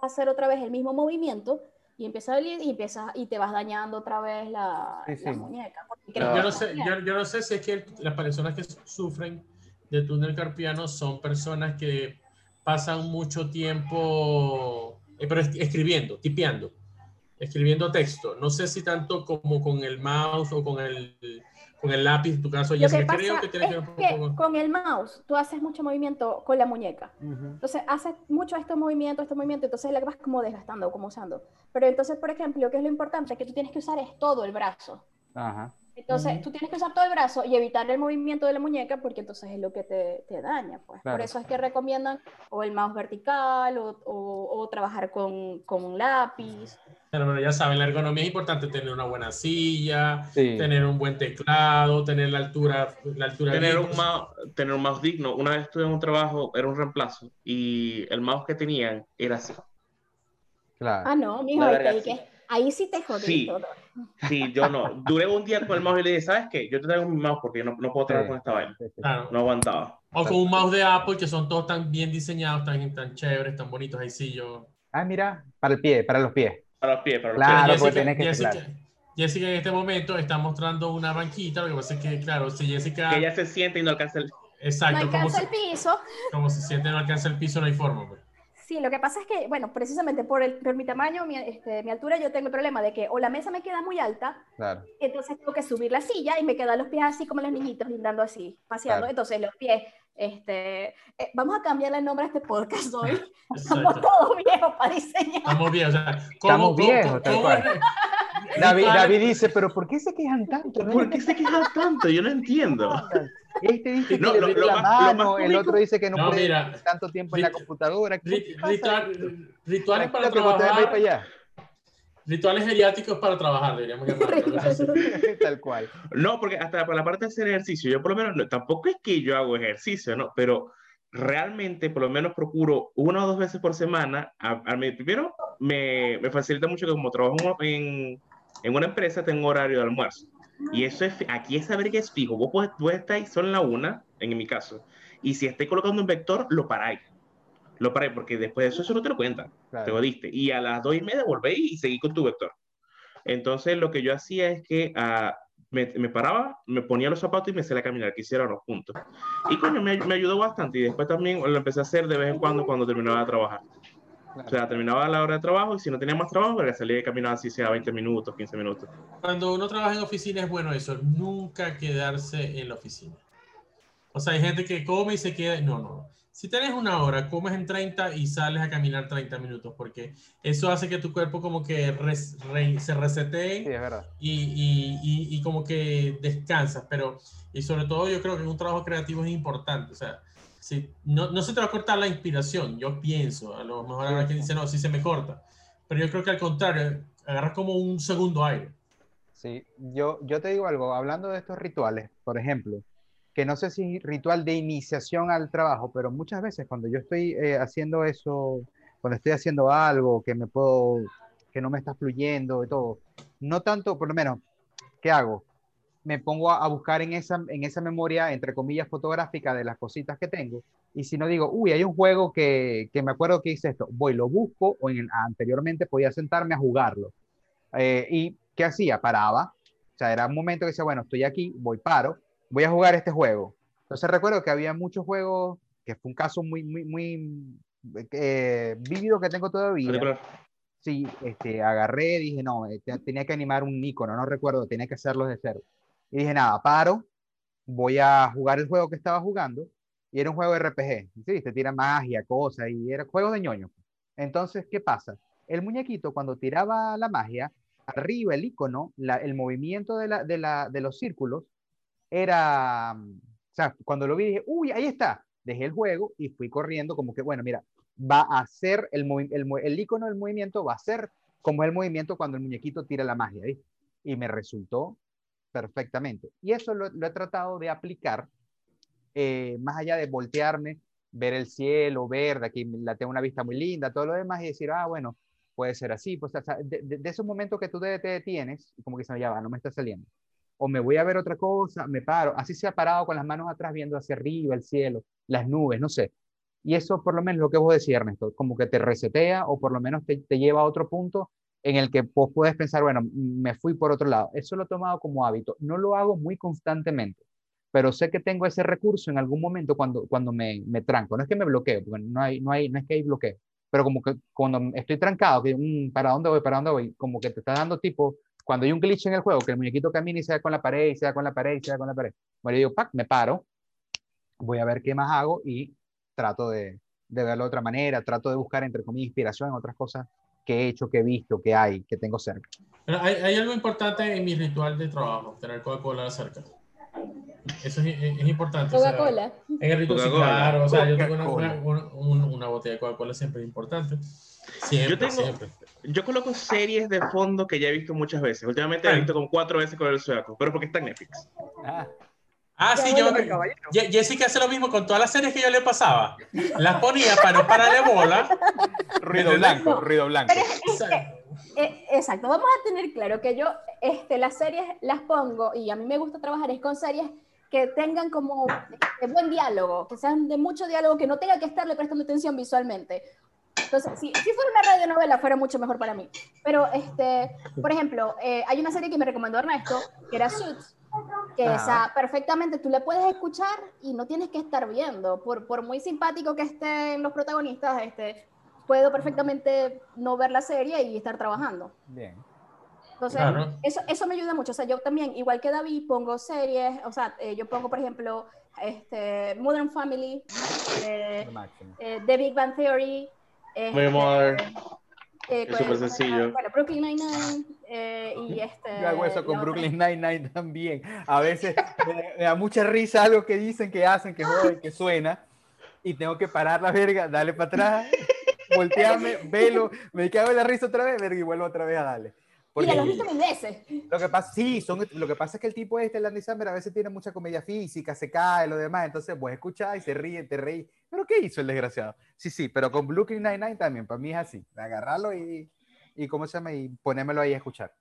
a hacer otra vez el mismo movimiento y empiezas a doler y empiezas y te vas dañando otra vez la, Sí, sí. la muñeca. porque Yo, no sé, yo, yo no sé si es que el- las personas que sufren de túnel carpiano son personas que pasan mucho tiempo, eh, pero es- escribiendo, tipeando, escribiendo texto. No sé si tanto como con el mouse o con el, con el lápiz, en tu caso, Lo Jessica, que pasa creo que tiene que es que poco con... el mouse tú haces mucho movimiento con la muñeca. Ujú. Entonces haces mucho estos movimientos, estos movimientos, entonces la vas como desgastando, como usando. Pero entonces, por ejemplo, que es lo importante? Que tú tienes que usar es todo el brazo. Ajá. Entonces, tú tienes que usar todo el brazo y evitar el movimiento de la muñeca porque entonces es lo que te, te daña. Pues. Claro. Por eso es que recomiendan o el mouse vertical o, o- o trabajar con, con un lápiz. Pero, pero ya saben, la ergonomía es importante, tener una buena silla, Sí. tener un buen teclado, tener la altura, la altura Tener un, mouse, tener un mouse digno. Una vez estuve en un trabajo, era un reemplazo, y el mouse que tenían era así. Claro. Ah, no, mijo, ahí sí te jodiste. Sí. todo. Sí, yo no. Duré un día con el mouse y le dije, ¿sabes qué? Yo te traigo mi mouse porque yo no, no puedo trabajar Sí. con esta vaina. Sí, sí. Claro. No aguantaba. O con un mouse de Apple que son todos tan bien diseñados, tan, tan chéveres, tan bonitos. Ahí sí yo. Ah, mira, para el pie, para los pies. Para los pies, para los Claro, Pero porque tenés que Jessica, teclar. Jessica en este momento está mostrando una banquita. Lo que pasa es que, claro, si Jessica. pies. Que ella se siente y no alcanza el... No Exacto, como alcanza se, el piso. como se siente no alcanza el piso, no hay forma. pues. Sí, lo que pasa es que, bueno, precisamente por, el, por mi tamaño, mi, este, mi altura, yo tengo el problema de que o la mesa me queda muy alta, Claro. entonces tengo que subir la silla y me quedan los pies así como los niñitos, lindando así, paseando. Claro. Entonces los pies, este, eh, vamos a cambiarle el nombre a este podcast hoy. [LAUGHS] Estamos todos viejos para diseñar. Estamos bien, o sea, Estamos ¿cómo- viejos, cómo- tal cómo- cual. David, David dice, pero ¿por qué se quejan tanto? No ¿Por qué se queja tanto? Yo no entiendo. [LAUGHS] Este dice que No, le lo- lo la más- lo más mano, el otro dice que no, No, puede mira, tanto tiempo en la computadora. Rituales para van para trabajar. allá. Rituales geriátricos para trabajar, deberíamos llamarlo. [LAUGHS] Tal cual. No, porque hasta por la parte de hacer ejercicio, yo por lo menos, no- tampoco es que yo hago ejercicio, ¿no? Pero realmente por lo menos procuro una o dos veces por semana. A, a mí, primero, me, me facilita mucho que como trabajo en, en una empresa, tengo horario de almuerzo. Y eso es, aquí es saber que es fijo. Vos puedes, estar ahí, son la una, en mi caso. Y si estoy colocando un vector, lo paráis. Lo paráis, porque después de eso, eso no te lo cuentan. Te Claro. jodiste. Y a las dos y media volvéis y seguí con tu vector. Entonces, lo que yo hacía es que ah, me, me paraba, me ponía los zapatos y me salía a caminar, que hiciéramos juntos. Y coño, me, me ayudó bastante. Y después también lo empecé a hacer de vez en cuando cuando terminaba de trabajar. O sea, terminaba la hora de trabajo y si no tenía más trabajo, pues salía y caminaba así sea 20 minutos, 15 minutos. Cuando uno trabaja en oficina es bueno eso, nunca quedarse en la oficina. O sea, hay gente que come y se queda. No, no. Si tienes una hora, comes en 30 y sales a caminar 30 minutos, porque eso hace que tu cuerpo como que res- re- se resetee Sí, y, y- y- y como que descansas, pero, y sobre todo yo creo que un trabajo creativo es importante, o sea, si, no, no se te va a cortar la inspiración, yo pienso, a lo mejor habrá quien dice, no, sí se me corta, pero yo creo que al contrario, agarras como un segundo aire. Sí, yo, yo te digo algo, hablando de estos rituales, por ejemplo, que no sé si ritual de iniciación al trabajo, pero muchas veces cuando yo estoy eh, haciendo eso, cuando estoy haciendo algo que me puedo, que no me está fluyendo y todo, no tanto, por lo menos, ¿qué hago? Me pongo a, a buscar en esa, en esa memoria, entre comillas, fotográfica de las cositas que tengo, y si no digo, uy, hay un juego que, que me acuerdo que hice esto, voy, lo busco, o en, anteriormente podía sentarme a jugarlo. Eh, ¿Y qué hacía? Paraba. O sea, era un momento que decía, bueno, estoy aquí, voy, paro, voy a jugar este juego. Entonces recuerdo que había muchos juegos, que fue un caso muy, muy, muy eh, vívido que tengo todavía. Particular. Sí, este, agarré, dije, no, eh, te- tenía que animar un icono, no recuerdo, tenía que hacerlo de cero. Y dije, nada, paro, voy a jugar el juego que estaba jugando, y era un juego de RPG, sí, te tira magia, cosas, y era juego de ñoño. Entonces, ¿qué pasa? El muñequito, cuando tiraba la magia, arriba el icono, la- el movimiento de, la, de, la, de los círculos, era, o sea, cuando lo vi dije, uy, ahí está, dejé el juego y fui corriendo como que, bueno, mira, va a ser el, el, el icono del movimiento, va a ser como el movimiento cuando el muñequito tira la magia, ¿viste? Y me resultó perfectamente. Y eso lo, he tratado de aplicar, eh, más allá de voltearme, ver el cielo, ver, de aquí la tengo una vista muy linda, todo lo demás, y decir, ah, bueno, puede ser así, pues, o sea, de, de- de esos momentos que tú te, detienes, como que se me va, no me está saliendo. O me voy a ver otra cosa, me paro, así se ha parado con las manos atrás viendo hacia arriba, el cielo, las nubes, no sé. Y eso por lo menos lo que vos decís, Ernesto, como que te resetea o por lo menos te, te lleva a otro punto en el que vos puedes pensar, bueno, me fui por otro lado. Eso lo he tomado como hábito. No lo hago muy constantemente, pero sé que tengo ese recurso en algún momento cuando, cuando me, me tranco. No es que me bloqueo, porque no, hay, no, hay, no es que hay bloqueo, pero como que cuando estoy trancado, que mm, ¿para dónde voy? ¿Para dónde voy? Como que te está dando tipo, cuando hay un glitch en el juego, que el muñequito camina y se da con la pared, y se da con la pared, y se da con la pared. Bueno, yo digo, pac, me paro, voy a ver qué más hago y trato de, de verlo de otra manera, trato de buscar, entre comillas, inspiración en otras cosas que he hecho, que he visto, que hay, que tengo cerca. Pero hay, hay algo importante en mi ritual de trabajo, tener Coca-Cola cerca. Eso es, es- es importante. o sea, Coca-Cola. en el ritual, sí, Coca-Cola. claro. O sea, yo tengo una, Coca-Cola. una, una- una botella de Coca-Cola siempre es importante. Siempre, Yo tengo- siempre. Yo coloco series de fondo que ya he visto muchas veces. Últimamente he visto como cuatro veces con el sueco, pero porque está en Netflix. Ah, Ah, sí, yo. Ye- Jessica hace lo mismo con todas las series que yo le pasaba. Las ponía para no pararle bola. ruido blanco, ruido blanco. O sea, Eh, exacto, vamos a tener claro que yo este, las series las pongo y a mí me gusta trabajar es con series que tengan como este, buen diálogo, que sean de mucho diálogo, que no tenga que estarle prestando atención visualmente. Entonces, si, si fuera una radionovela, fuera mucho mejor para mí. Pero, este, por ejemplo, eh, hay una serie que me recomendó Ernesto, que era Suits, que Ajá. esa perfectamente tú le puedes escuchar y no tienes que estar viendo. Por, por muy simpático que estén los protagonistas, este, puedo perfectamente no ver la serie y estar trabajando. Bien. Entonces, Claro. eso, eso me ayuda mucho. O sea, yo también, igual que David, pongo series, o sea, eh, yo pongo, por ejemplo, este, Modern Family, eh, eh, The Big Bang Theory. Este, My Mother. eh, Es pues, súper sencillo. Bueno, Brooklyn Nine-Nine eh, y este... Yo hago eso con Brooklyn Nine-Nine también. A veces me, me da mucha risa algo que dicen, que hacen, que joden, que suena, y tengo que parar la verga, darle para atrás, voltearme, velo, me cago en la risa otra vez, verga, y vuelvo otra vez a darle. Mira, Porque lo he visto mil veces. lo que pasa, sí, son, lo que pasa es que el tipo este, el Andy Samberg, a veces tiene mucha comedia física, se cae, lo demás, entonces vos escuchás y se ríe, te reí. ¿Pero qué hizo el desgraciado? Sí, sí, pero con Brooklyn Nine-Nine también, para mí es así, agarrarlo y, y ¿cómo se llama? Y ponérmelo ahí a escuchar.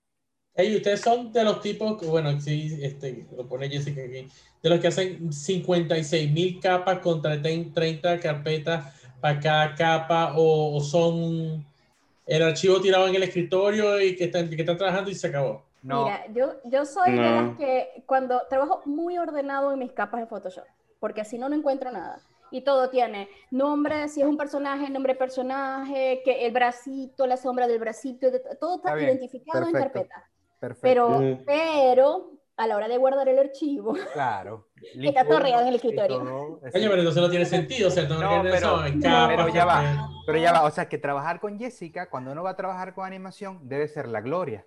Ey, ustedes son de los tipos que, bueno, sí, este, lo pone Jessica aquí, de los que hacen 56 mil capas contra 30 carpetas para cada capa, o, o son el archivo tirado en el escritorio y que están, que están trabajando y se acabó. No, Mira, yo, yo soy de No. las que cuando trabajo muy ordenado en mis capas de Photoshop, porque si no, no encuentro nada. Y todo tiene nombre, si es un personaje, nombre de personaje, que el bracito, la sombra del bracito, de- todo está, Está identificado en perfecto. carpeta. perfecto. Pero, Mm. pero, a la hora de guardar el archivo, Claro. [LAUGHS] Está todo regado en el escritorio. todo, Oye, pero entonces no tiene sentido, o sea, No, organizado pero- en no, pero ya va. porque- Pero ya va, o sea, que trabajar con Jessica, cuando uno va a trabajar con animación, debe ser la gloria.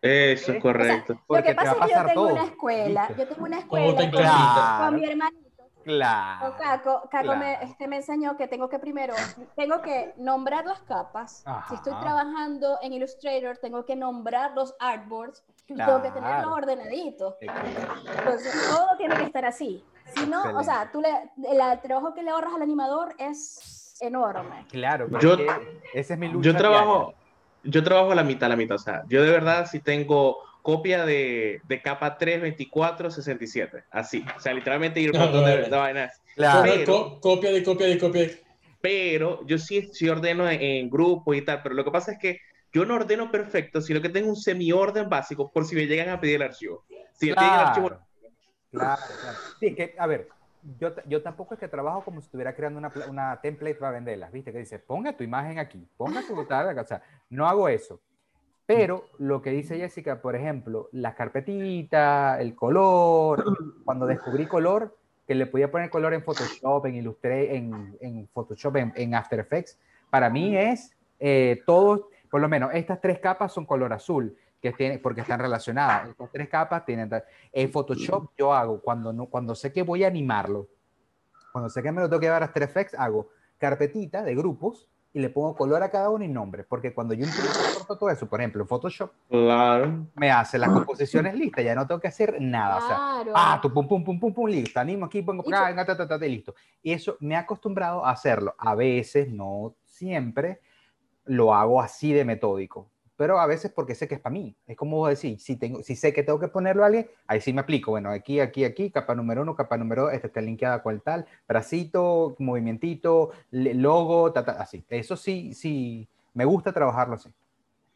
Eso es correcto. lo Porque que te va pasa es que yo tengo todo. una escuela, yo tengo una escuela con, Claro. con mi hermanito. Claro. Caco, Caco me, claro. este, me enseñó que tengo que primero, tengo que nombrar las capas. Si estoy Ajá. trabajando en Illustrator, tengo que nombrar los artboards y tengo que tenerlos Claro. ordenaditos. Excelente. Entonces, todo tiene que estar así. Si no, o Excelente. sea, tú le, el, trabajo que le ahorras al animador es enorme. Claro, Yo- esa es mi lucha. Yo trabajo, yo trabajo la mitad, la mitad. O sea, yo de verdad sí tengo copia de, de capa 3, 24, 67. Así. O sea, literalmente ir un No, montón de, de vainas. Claro. Pero Pero- co- copia de copia de copia. Pero yo sí, sí ordeno en, en grupos y tal. Pero lo que pasa es que yo no ordeno perfecto, sino que tengo un semi-orden básico por si me llegan a pedir el archivo. Si me piden el archivo, Claro, claro, claro. Sí, que, a ver, yo, yo tampoco es que trabajo como si estuviera creando una, una template para venderlas, ¿viste? Que dice, ponga tu imagen aquí, ponga tu tal, o sea, no hago eso. Pero lo que dice Jessica, por ejemplo, las carpetitas, el color, cuando descubrí color, que le podía poner color en Photoshop, en Illustrator, en, en Photoshop, en, en After Effects, para mí es eh, todo, por lo menos estas tres capas son color azul, que tiene, porque están relacionadas. Estas tres capas tienen... En Photoshop yo hago, cuando, no, cuando sé que voy a animarlo, cuando sé que me lo tengo que llevar a After Effects, hago carpetita de grupos y le pongo color a cada uno y nombre, porque cuando yo importo todo eso, por ejemplo, en Photoshop, Claro. me hace las composiciones listas, ya no tengo que hacer nada. O sea, Claro. ah, tu pum, pum, pum, pum, pum, listo, animo aquí, pongo acá, venga, ta, ta, ta, listo. Y eso me ha acostumbrado a hacerlo. A veces, no siempre, lo hago así de metódico, pero a veces porque sé que es para mí. Es como decir, si, tengo, si sé que tengo que ponerlo a alguien, ahí sí me aplico. Bueno, aquí, aquí, aquí, capa número uno, capa número dos, esta está linkeada con el tal, bracito, movimientito, logo, ta, ta, así. Eso sí, sí, me gusta trabajarlo así.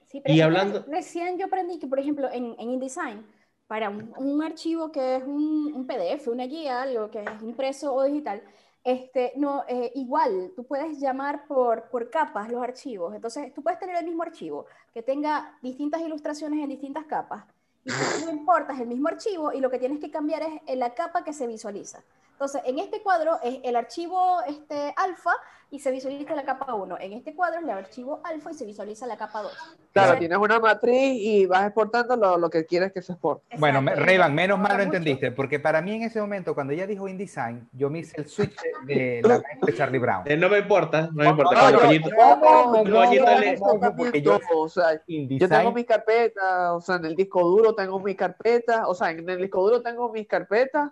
Sí, pero Y hablando- Recién yo aprendí que, por ejemplo, en, en InDesign, para un, un archivo que es un, un PDF, una guía, algo que es impreso o digital, este, no, eh, igual, tú puedes llamar por, por capas los archivos. Entonces, tú puedes tener el mismo archivo que tenga distintas ilustraciones en distintas capas. Y tú no importas el mismo archivo y lo que tienes que cambiar es en la capa que se visualiza. Entonces, en este cuadro es el archivo este, alfa y se visualiza la capa 1. En este cuadro es el archivo alfa y se visualiza la capa 2. Claro, Entonces, tienes una matriz y vas exportando lo, lo que quieres que se exporte. Bueno, y menos mal lo entendiste, porque para mí en ese momento, cuando ella dijo InDesign, yo me hice el switch de la maestra Charlie Brown. Eh, no me importa, no me importa. no, Cuando no, Coñito- no, no, Coñito no, le- no, no, porque yo- o sea, yo tengo mis carpetas, o sea, en el disco duro tengo mis carpetas, o sea, en el disco duro tengo mis carpetas,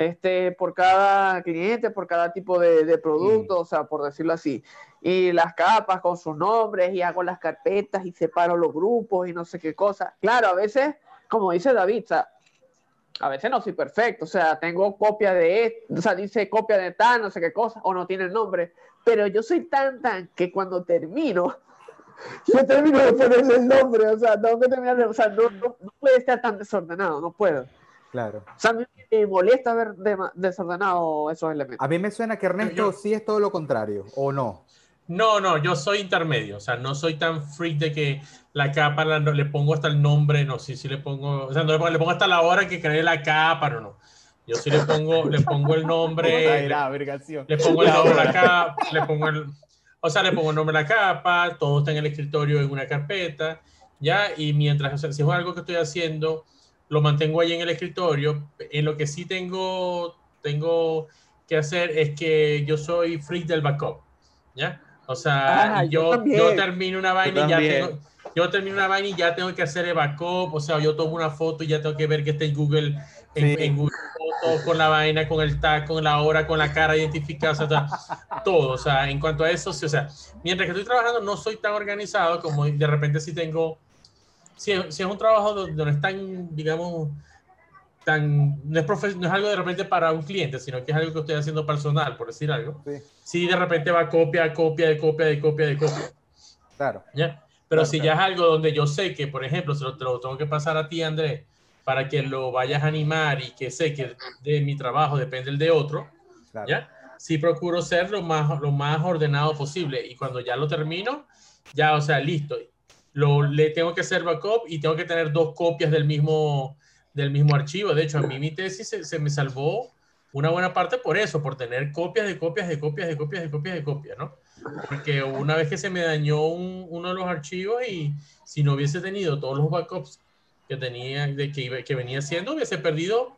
este, por cada cliente, por cada tipo de, de producto, o sea, por decirlo así. Y las capas con sus nombres, y hago las carpetas, y separo los grupos, y no sé qué cosa. Claro, a veces, como dice David, o sea, a veces no soy perfecto, o sea, tengo copia de esto, o sea, dice copia de tal, no sé qué cosa, o no tiene el nombre, pero yo soy tan tan que cuando termino, [LAUGHS] yo termino de ponerle el nombre, o sea, tengo que terminar, o sea, no, no, no puede estar tan desordenado, no puedo. Claro. O sea, a mí me molesta ver dema- desordenado esos elementos. A mí me suena que Ernesto Yo- sí es todo lo contrario, ¿o no? No, no, yo soy intermedio, o sea, no soy tan freak de que la capa la- no- le pongo hasta el nombre, no, sí, sí le pongo, o sea, no le pongo, le pongo hasta la hora que creé la capa, no, no. Yo sí le pongo, le pongo el nombre, [LAUGHS] le, vergación. le pongo el nombre a la capa, le pongo el, o sea, le pongo el nombre a la capa, todo está en el escritorio en una carpeta, ya, y mientras, o sea, si es algo que estoy haciendo, lo mantengo ahí en el escritorio. En lo que sí tengo, tengo que hacer es que yo soy freak del backup, ¿ya? O sea, Ah, yo yo, yo termino una vaina y ya tengo, yo termino una vaina y ya tengo que hacer el backup, o sea, yo tomo una foto y ya tengo que ver que está en Google, en, Sí. en Google Fotos, con la vaina, con el tag, con la hora, con la cara identificada, o sea, todo, o sea, en cuanto a eso, sí, o sea, mientras que estoy trabajando no soy tan organizado como de repente si tengo, si, es- si es un trabajo donde no es tan, digamos, tan, no es, profe- no es algo de repente para un cliente, sino que es algo que estoy haciendo personal, por decir algo. Sí. Si de repente va copia, copia, de copia, de copia, de copia. Claro. ¿ya? Pero Claro, si claro. ya es algo donde yo sé que, por ejemplo, se lo, te lo tengo que pasar a ti, Andrés, para que lo vayas a animar y que sé que de mi trabajo depende el de otro, claro. ¿ya? Sí procuro ser lo más, lo más ordenado posible y cuando ya lo termino, ya, o sea, listo. Lo, le tengo que hacer backup y tengo que tener dos copias del mismo, del mismo archivo. De hecho, a mí mi tesis se, se me salvó una buena parte por eso, por tener copias de copias de copias de copias de copias de copias, ¿no? Porque una vez que se me dañó un- uno de los archivos y si no hubiese tenido todos los backups que tenía, de que, que venía haciendo, hubiese perdido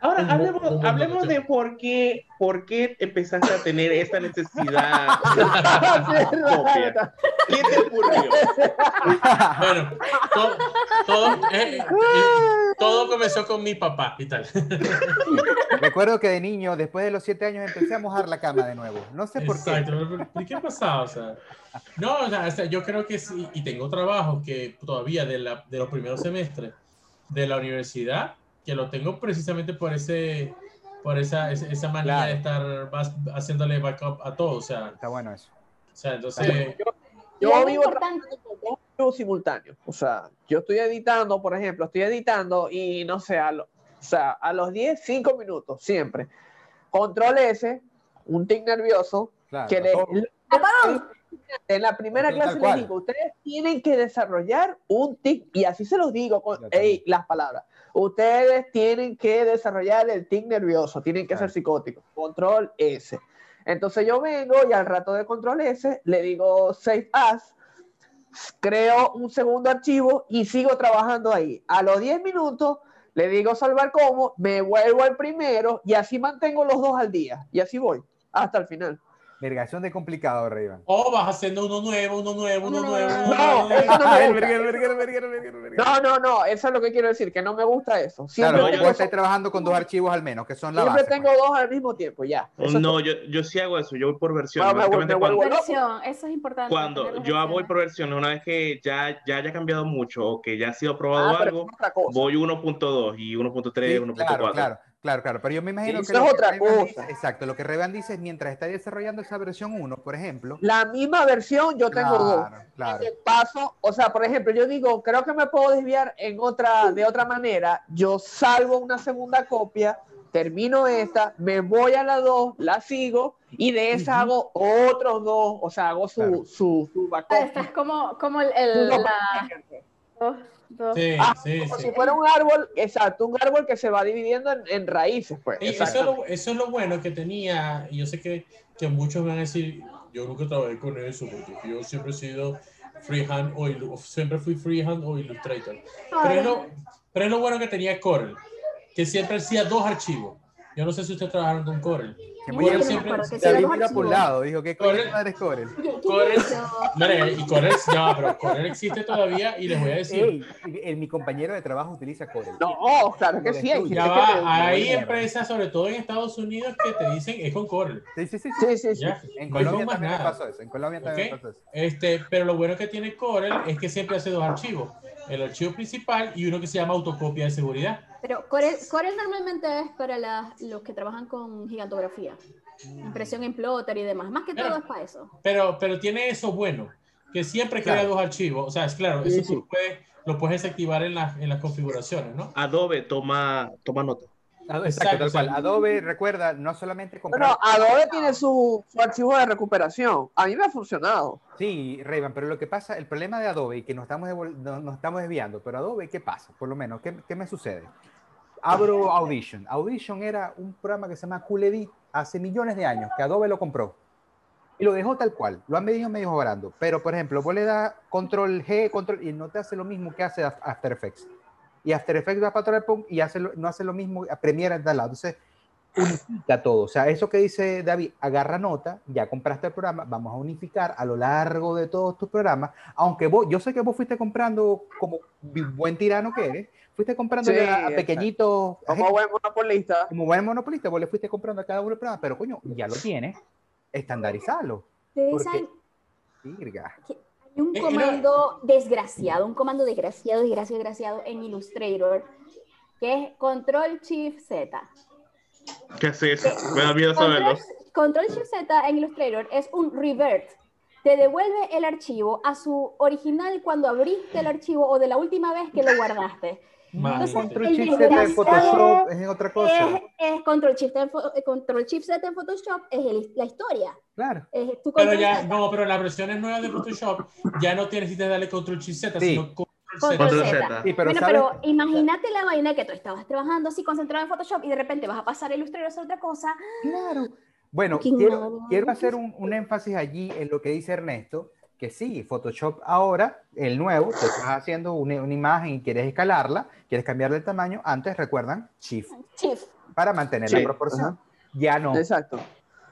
Ahora, Un hablemos, hablemos de por qué, por qué empezaste a tener esta necesidad. [LAUGHS] ¿Qué te ocurrió? [LAUGHS] Bueno, to- todo, eh, todo comenzó con mi papá y tal. [LAUGHS] Recuerdo que de niño, después de los siete años, empecé a mojar la cama de nuevo. No sé por qué. Exacto. pero ¿Y qué pasaba? O sea, no, o sea, yo creo que sí, y tengo trabajo que todavía de, la, de los primeros semestres de la universidad, que lo tengo precisamente por ese por esa, esa, manía Claro. de estar vas- haciéndole backup a todo, o sea, Está bueno eso. o sea entonces, Yo algo vivo con simultáneos. O sea, yo estoy editando, por ejemplo, estoy editando y no sé, a, lo- o sea, a los 10, 5 minutos, siempre. control S, un tic nervioso, Claro, que le- en la primera clase cual. les digo, ustedes tienen que desarrollar un tic, y así se los digo con ey, las palabras. Ustedes tienen que desarrollar el tic nervioso, tienen que Claro. ser psicóticos. Control S. Entonces yo vengo y al rato de control S le digo save as, creo un segundo archivo y sigo trabajando ahí. A los 10 minutos le digo salvar como, me vuelvo al primero y así mantengo los dos al día. Y así voy hasta el final. Vergación de complicado, Rayban. O vas haciendo uno nuevo, uno nuevo, uno nuevo. No, eso no me gusta. No, no, no, eso es lo que quiero decir, que no me gusta eso. Siempre, Claro, yo- estáis trabajando con dos archivos al menos, que son la siempre base. tengo pues. dos al mismo tiempo, ya. Eso No, yo, yo sí hago eso, yo voy por versiones. Ah, me vuelvo- Básicamente me cuando, vuelvo- Versión, eso es importante. cuando yo voy por versiones, una vez que ya, ya haya cambiado mucho o que ya ha sido aprobado Ah, algo, voy 1.2 y 1.3, Sí, 1.4. claro, claro, claro, claro. Pero yo me imagino Eso que. es otra cosa. dice- exacto, lo que Revan dice es mientras está desarrollando esa versión 1, por ejemplo. La misma versión yo tengo dos. Claro, claro. Ese paso, o sea, por ejemplo, yo digo, creo que me puedo desviar en otra, de otra manera. Yo salvo una segunda copia, termino esta, me voy a la 2, la sigo y de esa hago otros dos, o sea, hago su, Claro. su, su Ah, backup. Estás como, como el, el- No, la, dos. Sí, Ah, sí, como sí. si fuera un árbol, exacto, un árbol que se va dividiendo en, en raíces, pues. Y eso, es lo, eso es lo bueno que tenía, y yo sé que, que muchos me van a decir, yo nunca trabajé con eso, porque yo siempre he sido freehand o siempre fui freehand o Illustrator. Pero es, lo, pero es lo bueno que tenía Corel, que siempre hacía dos archivos. Yo no sé si ustedes trabajaron con Corel. Que muy bien. siempre- que David mira por un lado, dijo, ¿qué Corel. madre es Corel? Oye, ¿qué Corel. y Corel, no, pero Corel existe todavía y les voy a decir, Ey, el- mi compañero de trabajo utiliza Corel. No, claro que sí. hay ya que va, hay empresas, sobre todo en Estados Unidos, que te dicen es con Corel. Sí, sí, sí. sí. Sí, sí. Ya, En no Colombia más también pasó eso. En Colombia también pasó eso. Este, pero lo bueno que tiene Corel es que siempre hace dos archivos, el archivo principal y uno que se llama autocopia de seguridad. Pero Corel, Corel normalmente es para las- los que trabajan con gigantografía, impresión en plotter y demás. Más que todo Claro. es para eso. Pero, pero tiene eso bueno, que siempre crea Claro. dos archivos. O sea, es claro, Sí, eso tú sí. puedes, lo puedes desactivar en, las en las configuraciones, ¿no? Adobe toma, toma nota. Exacto, Exacto, tal cual. Adobe, recuerda, no solamente comprar. no, Adobe tiene su, su archivo de recuperación. A mí me ha funcionado. Sí, Rayban, pero lo que pasa, el problema de Adobe, y que nos estamos, nos estamos desviando, pero Adobe, ¿qué pasa? Por lo menos, ¿qué, qué me sucede? Abro Audition. Audition era un programa que se llama Cool Edit hace millones de años, que Adobe lo compró. Y lo dejó tal cual. Lo han venido medio mejorando. Pero, por ejemplo, vos le das control G, control, y no te hace lo mismo que hace Af- After Effects. Y After Effects va para pum, y hace lo- no hace lo mismo a Premiere tal lado. Entonces, unifica todo. O sea, eso que dice David, agarra nota, ya compraste el programa, vamos a unificar a lo largo de todos tus programas. Aunque vos, yo sé que vos fuiste comprando, como buen tirano que eres, fuiste comprando Sí, a pequeñitos, Como buen monopolista. como buen monopolista, vos le fuiste comprando a cada uno el programa, pero coño, ya lo tienes, estandarizalo. Porque- Virga. Un Eh, comando desgraciado, un comando desgraciado, desgraciado, desgraciado en Illustrator, que es Control Shift Z. ¿Qué hace eso? Me da miedo saberlo. Control Shift Z en Illustrator es un revert. Te devuelve el archivo a su original cuando abriste el archivo o de la última vez que lo guardaste. Imagínate. Control el Shift Z en Photoshop es otra Es, cosa. es Control Shift en, eh, Control Shift Z en Photoshop es el- la historia. Claro. Es tu Pero ya, Z. no, pero las versiones nuevas de Photoshop ya no tienes que darle control shift Z, Sí. sino control Z. Control Z. Z. Sí, pero bueno, ¿sabes? pero imagínate la vaina que tú estabas trabajando así concentrado en Photoshop y de repente vas a pasar a Illustrator a hacer otra cosa. Claro. Bueno, quiero, quiero hacer un, un énfasis allí en lo que dice Ernesto, que sí, Photoshop ahora, el nuevo, te estás haciendo una, una imagen y quieres escalarla, quieres cambiarle el tamaño, antes recuerdan Shift Shift. para mantener la proporción. Ya no, Exacto.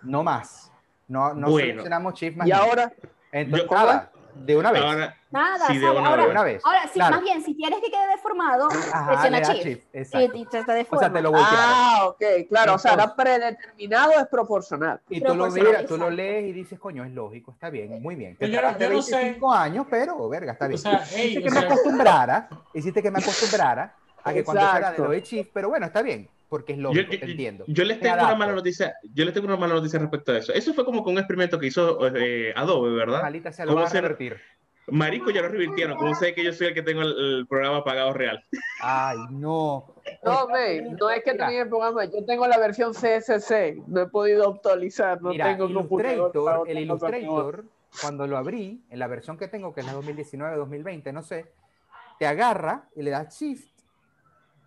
no más. No, no Bueno. seleccionamos Shift más. Y ahora, Entonces, Yo- nada, de una vez. Ahora, Nada, Sí, de una ahora, de una vez. ahora, sí, Claro. más bien, si quieres que quede deformado, Ajá, presiona le das Shift. Shift, Y, exacto. y se te O sea, te lo voltearon. ah, ok, claro, o sea, Entonces- era predeterminado, es proporcional. Y tú lo, miras, tú lo exacto. lees y dices, coño, es lógico, está bien, muy bien. Te Yo yo no sé. 25 años, pero, verga, está bien. O sea, ey, hiciste o que me sea, acostumbrara, hiciste que me acostumbrara a que cuando fuera de Exacto. lo de Shift, pero bueno, está bien, porque es yo, lógico, yo- te entiendo. yo les tengo una mala noticia. Yo les tengo una mala noticia respecto a eso. Eso fue como con un experimento que hizo eh, Adobe, ¿verdad? Lo ¿Cómo vas a se- revertir. Marico, ya lo revirtieron. ¿Cómo sé que yo soy el que tengo el, el programa pagado real? Ay, no. No, men, no es que tenía el programa, yo tengo la versión CSC, no he podido actualizar, no Mira, tengo Illustrator, el Illustrator, cuando lo abrí, en la versión que tengo, que es la 2019-2020, no sé, te agarra y le das Shift.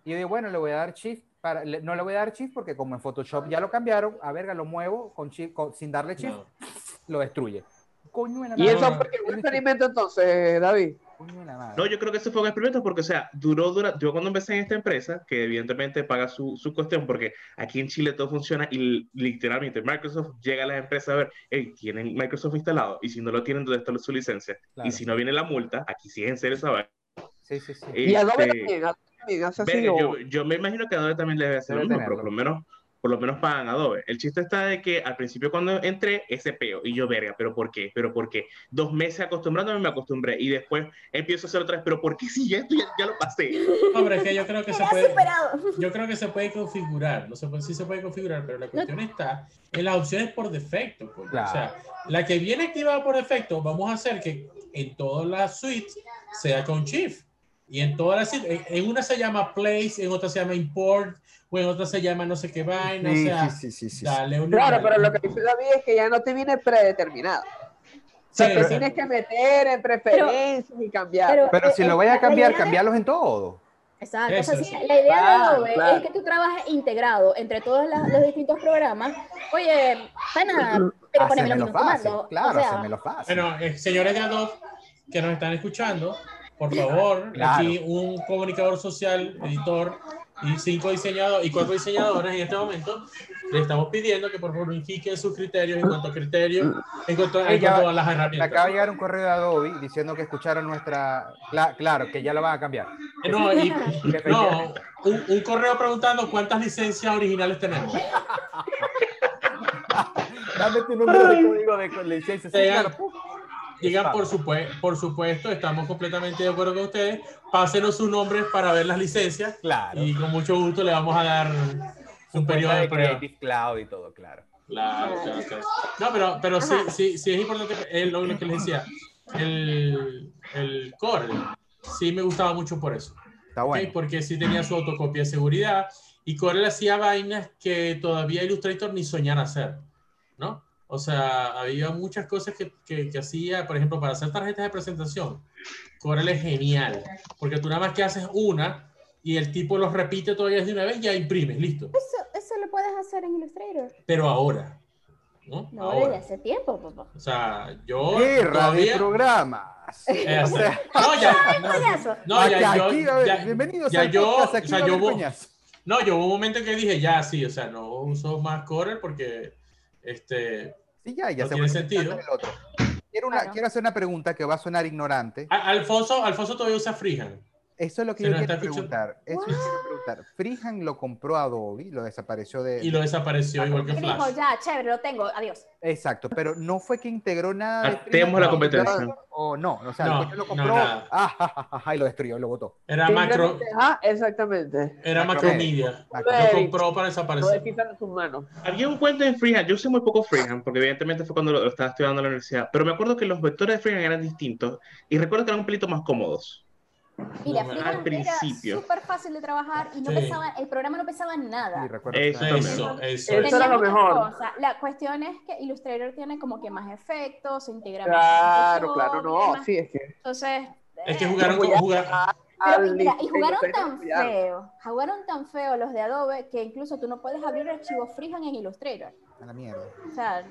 Y yo digo, bueno, le voy a dar Shift. Para, le- no le voy a dar Shift porque como en Photoshop ya lo cambiaron, a verga, lo muevo con shift, con- sin darle Shift, No. [LAUGHS] lo destruye. Coño de la ¿Y madre. eso fue un experimento entonces, David? Coño de la madre. No, yo creo que eso fue un experimento porque, o sea, duró, dura, yo cuando empecé en esta empresa, que evidentemente paga su, su cuestión, porque aquí en Chile todo funciona y literalmente Microsoft llega a las empresas a ver, hey, tienen Microsoft instalado y si no lo tienen, ¿dónde está su licencia? Claro. Y si no viene la multa, aquí sí es en serio esa. Sí, sí, sí. Y Adobe Este, también, Adobe también yo, yo me imagino que Adobe también le debe hacer lo mismo, pero por lo menos por lo menos pagan Adobe. El chiste está de que al principio cuando entré, ese peo, y yo, verga, ¿pero por qué? ¿Pero por qué? Dos meses acostumbrándome, me acostumbré, y después empiezo a hacer otra vez, ¿pero por qué [LAUGHS] si ya esto ya, ya lo pasé? Pero es que yo creo que se puede. superado. Yo creo que se puede configurar, no puede, sí se puede configurar, pero la cuestión está en las opciones por defecto. coño. Claro. O sea, la que viene activada por defecto, vamos a hacer que en todas las suites sea con Shift. Y en todas las en, en una se llama Place, en otra se llama Import, o en otra se llama no sé qué vaina. o sea, sí, sí, sí. dale un Claro, pero lo que dice David es que ya no te viene predeterminado. O sea, Sí, te exacto. tienes que meter en preferencias y cambiar. pero- Pero si Eh, lo vaya a la cambiar, idea de- cambialos en todo. Exacto. Eso, o sea, sí. sí, la idea de Claro, Adobe claro. es que tú trabajes integrado entre todos la- los distintos programas. Oye, pana, pero poneme mismos fácil, claro, o sea, hacemelo fácil. Bueno, eh, señores de Adobe que nos están escuchando, por favor, Claro. aquí un comunicador social, editor y cinco diseñadores y cuatro diseñadores en este momento, le estamos pidiendo que por favor indiquen sus criterios en cuanto a criterios, en cuanto, en ya cuanto a las Me herramientas. acaba de llegar un correo de Adobe diciendo que escucharon nuestra. Cla- claro, que ya lo van a cambiar. Eh, No, y- [LAUGHS] no, un, un correo preguntando cuántas licencias originales tenemos. [LAUGHS] Dame tu número de código de licencia. Sí, claro. Digan, por, Spam. supue- por supuesto, estamos completamente de acuerdo con ustedes. Pásenos sus nombres para ver las licencias Claro. y con mucho gusto le vamos a dar Su un periodo de de prueba. Creative Cloud y todo, claro. Claro, claro, claro. No, pero, pero sí, sí, sí es importante, eh, lo, lo que les decía, el, el core sí me gustaba mucho por eso, Está bueno. porque sí tenía su autocopia de seguridad y Corel hacía vainas que todavía Illustrator ni soñara hacer, ¿no? O sea, había muchas cosas que, que, que hacía, por ejemplo, para hacer tarjetas de presentación, Corel es genial, porque tú nada más que haces una y el tipo los repite todavía de una vez y ya imprimes, listo. Eso, eso lo puedes hacer en Illustrator. Pero ahora, ¿no? No, ahora. desde hace tiempo, papá. O sea, yo Guerra de todavía... programas. Eh, O sea, no, ya, Coñazo. no, ya, aquí, yo, ya- bienvenidos ya yo, podcast, o aquí sea, va a yo no, yo hubo un momento en que dije, ya, sí, o sea, no uso más Corel porque, este, Sí, ya, ya no se tiene sentido. el otro. Quiero, una, Claro. quiero hacer una pregunta que va a sonar ignorante. Alfonso, Alfonso todavía usa Freehand. Eso es lo que Se yo quiero preguntar. Eso yo quiero preguntar. Freehand lo compró Adobe, lo desapareció de... Y lo desapareció igual que Y dijo, Flash. ya, chévere, lo tengo, adiós. Exacto, pero no fue que integró nada Freehand la a competencia. O no, o sea, No, lo no, compró nada. ah, ja, ja, ja, ja, y lo destruyó, lo botó. Era macro, Ah, exactamente. era Macromedia. Macromedia. Lo compró para No desaparecer. desquitan sus manos. Había un cuento en Freehand, yo sé muy poco Freehand, porque evidentemente fue cuando lo, lo estaba estudiando en la universidad, pero me acuerdo que los vectores de Freehand eran distintos y recuerdo que eran un pelito más cómodos. Mira, No, Freehand al principio. era súper fácil de trabajar y no Sí. pesaba, el programa no pesaba nada. Eso. Eso, eso. Eso era lo mejor. cosas. La cuestión es que Illustrator tiene como que más efectos, se integra más Claro, con claro, y no, sí, es que. Entonces, Es que eh, jugaron Como con ya- jugar. pero mira, y jugaron Illustrator tan feo, jugaron tan feo los de Adobe que incluso tú no puedes abrir archivos freehand en Illustrator. A la mierda. O sea,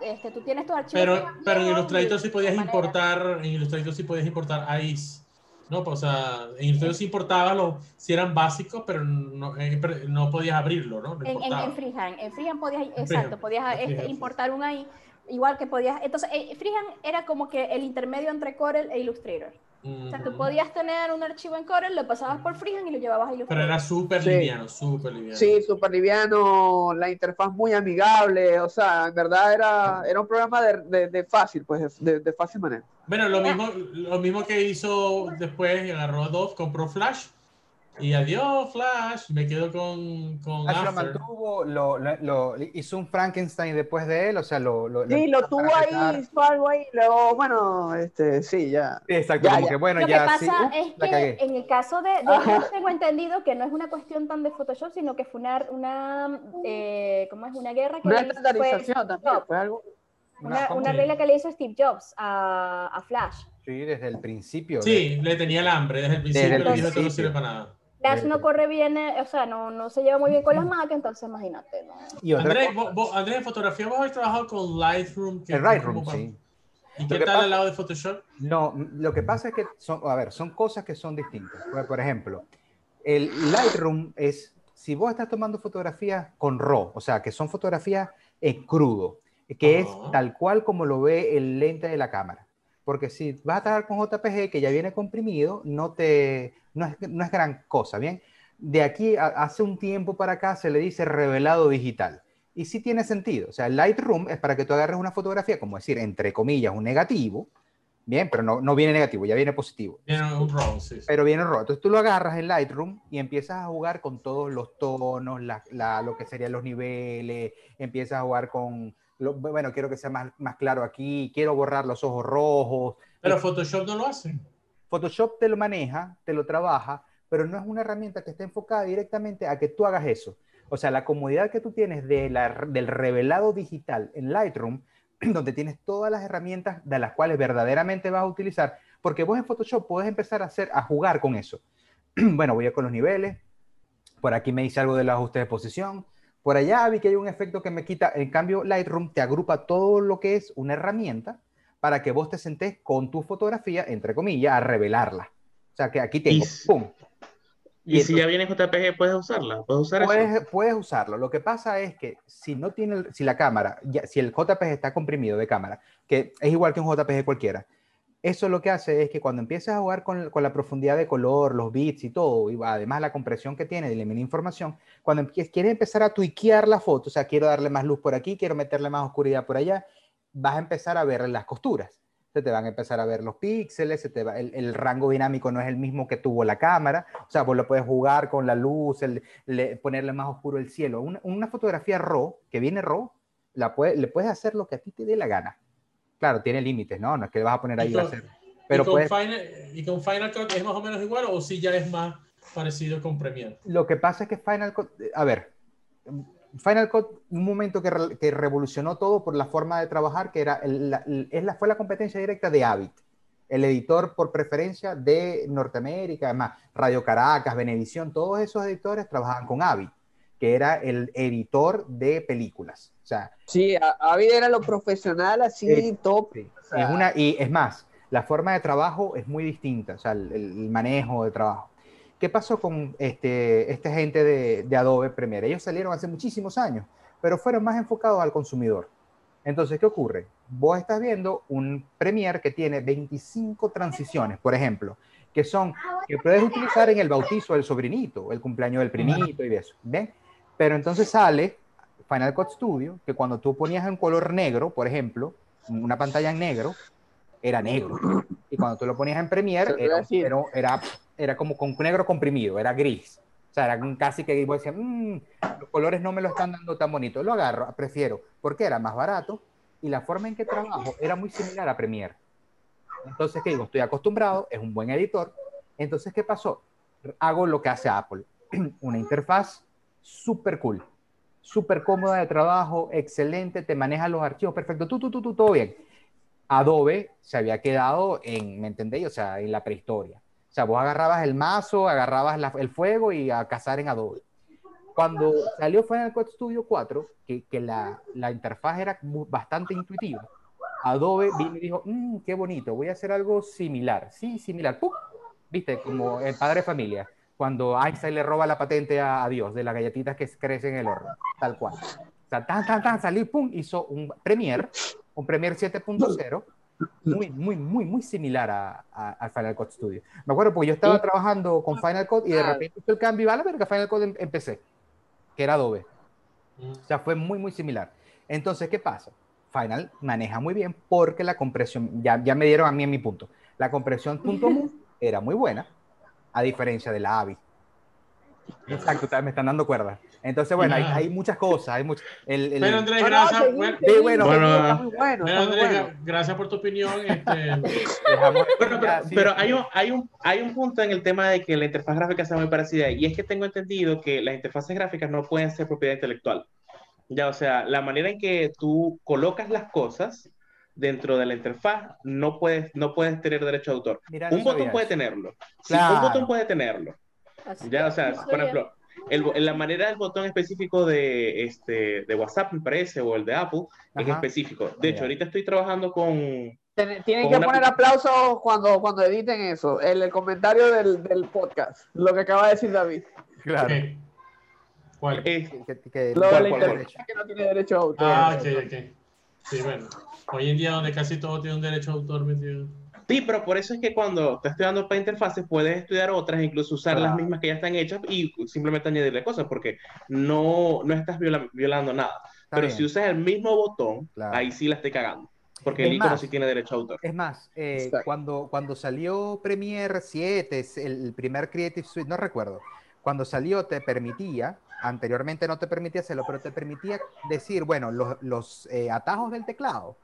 este, tú tienes tus archivos Pero, freehand pero en Illustrator y sí podías importar, en Illustrator sí podías importar ICE. No, pues, o sea, en Illustrator sí importabas los, si eran básicos, pero no, eh, pero no podías abrirlo, ¿no? No En, en, importaba. en freehand, en freehand podías, exacto, freehand, podías en este, freehand. importar un ahí, igual que podías, entonces eh, freehand era como que el intermedio entre Corel e Illustrator. O sea, tú podías tener un archivo en Corel, lo pasabas por freehand y lo llevabas a Pero Illustrator. era súper Sí. liviano, súper liviano. Sí, súper liviano, la interfaz muy amigable, o sea, en verdad era, era un programa de, de, de fácil, pues, de, de fácil manera. Bueno, lo mismo, lo mismo que hizo después, agarró Adobe, compró Flash Y adiós, Flash. Me quedo con, con Flash lo mantuvo, lo, lo- lo- hizo un Frankenstein después de él, o sea, lo... lo Sí, lo tuvo ahí, hizo algo ahí, luego, bueno, este, sí, ya. Sí, Exacto, Ya, como ya. que bueno, Lo que ya pasa sí, es que en el caso de, de ellos tengo entendido que no es una cuestión tan de Photoshop, sino que fue una, una eh, ¿cómo es? Una guerra que Una estandarización también, no. fue algo. Una, una regla que le hizo Steve Jobs a, a Flash. Sí, desde el principio. Sí, le tenía el hambre desde el Desde principio. el le dijo no sirve para nada. Flash Desde- no corre bien, eh, o sea, no, no se lleva muy bien con las Mac, entonces imagínate. ¿no? Y otra Andrés, vos, vos- Andrés, en fotografía vos habéis trabajado con Lightroom. que el Lightroom, para- sí. ¿Y Lo qué tal pasa- al lado de Photoshop? No, lo que pasa es que son, a ver, son cosas que son distintas. Por- Por ejemplo, el Lightroom es, si vos estás tomando fotografías con RAW, o sea, que son fotografías en crudo, que es tal cual como lo ve el lente de la cámara. Porque si vas a trabajar con JPG, que ya viene comprimido, no, te, no, es, no es gran cosa, ¿bien? De aquí, a- hace un tiempo para acá, se le dice revelado digital. Y sí tiene sentido. O sea, el Lightroom es para que tú agarres una fotografía, como decir, entre comillas, un negativo, Bien, pero no, no viene negativo, ya viene positivo. Tiene un sí. sí. Pero viene roto. Entonces tú lo agarras en Lightroom y empiezas a jugar con todos los tonos, la, la- lo que serían los niveles, empiezas a jugar con, lo- bueno, quiero que sea más, más claro aquí, quiero borrar los ojos rojos. Pero Photoshop no lo hace. Photoshop te lo maneja, te lo trabaja, pero no es una herramienta que esté enfocada directamente a que tú hagas eso. O sea, la comodidad que tú tienes de la- del revelado digital en Lightroom, [CLEARS THROAT] donde tienes todas las herramientas de las cuales verdaderamente vas a utilizar, porque vos en Photoshop puedes empezar a hacer, a jugar con eso. [CLEARS THROAT] bueno, voy a con los niveles, por aquí me dice algo del ajuste de posición, por allá vi que hay un efecto que me quita, en cambio Lightroom te agrupa todo lo que es una herramienta para que vos te sentés con tu fotografía, entre comillas, a revelarla. O sea, que aquí tengo, Y ¡pum! Y, Y si ya viene JPG, puedes usarla. Puedes usar eso. Puedes, usarlo. Lo que pasa es que si no tiene, si la cámara, ya- si el JPG está comprimido de cámara, que es igual que un JPG cualquiera, eso lo que hace es que cuando empiezas a jugar con, la profundidad de color, los bits y todo, y además la compresión que tiene de eliminar información, cuando quieres empezar a tuiquear la foto, o sea, quiero darle más luz por aquí, quiero meterle más oscuridad por allá, vas a empezar a ver las costuras. Se te van a empezar a ver los píxeles, se te va- el, rango dinámico no es el mismo que tuvo la cámara, o sea, vos lo puedes jugar con la luz, el, le- ponerle más oscuro el cielo. Una, una fotografía RAW, que viene RAW, la puede- le puedes hacer lo que a ti te dé la gana. Claro, tiene límites, ¿no? No es que vas a poner ahí va a con- ser. Pero ¿Y, con puedes- Final, ¿Y con Final Cut es más o menos igual o si ya es más parecido con Premiere? lo que pasa es que Final Cut, a ver, Final Cut, un momento que, re- que revolucionó todo por la forma de trabajar, que era el- la, el- es la, fue la competencia directa de Avid, el editor por preferencia de Norteamérica, además, Radio Caracas, Venevisión, todos esos editores trabajaban con Avid, que era el editor de películas. Sea, Sí, Avid era lo profesional así, Eh, top. Sí, O sea, es una, y es más, la forma de trabajo es muy distinta, o sea, el, el manejo de trabajo. ¿Qué pasó con este, esta gente de, de Adobe Premiere? Ellos salieron hace muchísimos años, pero fueron más enfocados al consumidor. Entonces, ¿qué ocurre? Vos estás viendo un Premiere que tiene 25 transiciones, por ejemplo, que son que puedes utilizar en el bautizo del sobrinito, el cumpleaños del primito y eso, ¿ven? Pero entonces sale Final Cut Studio, que cuando tú ponías en color negro, por ejemplo, una pantalla en negro, era negro. Y cuando tú lo ponías en Premiere, era, era, era, era como con negro comprimido, era gris. O sea, era casi que vos decías, "Mm, los colores no me lo están dando tan bonito. Lo agarro, prefiero, porque era más barato y la forma en que trabajo era muy similar a Premiere. Entonces, ¿qué digo? Estoy acostumbrado, es un buen editor. Entonces, ¿qué pasó? Hago lo que hace Apple. [CLEARS THROAT] Una interfaz súper cool, súper cómoda de trabajo, excelente, te maneja los archivos, perfecto, tú, tú, tú, tú, todo bien. Adobe se había quedado en, ¿me entendéis? O sea, en la prehistoria. O sea, vos agarrabas el mazo, agarrabas el fuego y a cazar en Adobe. Cuando salió Final Cut Studio 4, que, la, interfaz era bastante intuitiva, Adobe vino y dijo, "Mm, qué bonito, voy a hacer algo similar. Sí, similar. ¡Pum! ¿Viste? Como el padre de familia, cuando Einstein le roba la patente a, a Dios de las galletitas que crecen en el horno. Tal cual. O sea, tan, tan, tan, salí, pum, hizo un Premiere, un Premiere 7.0, muy, muy, muy, muy similar a, a, a Final Cut Studio. Me acuerdo porque yo estaba trabajando con Final Cut y de Ah. repente hizo el cambio y va a la verga, Final Cut em- empecé, que era Adobe. Mm. O sea, fue muy, muy similar. Entonces, ¿qué pasa? Final maneja muy bien porque la compresión, ya, ya me dieron a mí en mi punto, la compresión punto [LAUGHS] era muy buena, a diferencia de la AVI. Exacto, me están dando cuerda. Entonces, bueno, hay, hay muchas cosas. Hay much- el, el- Bueno, Andrés, no, gracias. bueno, seguí, bueno, bueno, bueno, Andrés, gracias por tu opinión. Este, pero, sí, pero sí. hay, un, hay, un, hay un punto en el tema de que la interfaz gráfica sea muy parecida y es que tengo entendido que las interfaces gráficas no pueden ser propiedad intelectual. Ya, o sea, la manera en que tú colocas las cosas dentro de la interfaz no puedes, no puedes tener derecho de autor. Mira, no un botón puede tenerlo. Un botón puede tenerlo. Ya, o sea, no por ejemplo, el, la manera del botón específico de, este, de WhatsApp, me parece, o el de Apple, es Ajá. específico. De hecho, Ya. ahorita estoy trabajando con, Tienen, tienen Con que una- poner aplausos cuando, cuando editen eso. El, el comentario del, del podcast, lo que acaba de decir David. Claro. ¿qué? ¿Cuál? eh, Que- que- Lo de ¿Cuál, la cuál, interfaz que no tiene derecho a autor. Ah, ok, ok. Sí, bueno. Hoy en día donde casi todo tiene un derecho de autor metido. Sí, pero por eso es que cuando estás estudiando para interfaces puedes estudiar otras, incluso usar las Claro. mismas que ya están hechas y simplemente añadirle cosas, porque no, no estás viola- violando nada. Está pero bien. si usas el mismo botón, Claro. ahí sí la estoy cagando, porque el Es icono más, sí tiene derecho a autor. Es más, eh, cuando, cuando salió Premiere 7, es el, el primer Creative Suite, no recuerdo, cuando salió te permitía, anteriormente no te permitía hacerlo, pero te permitía decir, bueno, los, los eh, atajos del teclado,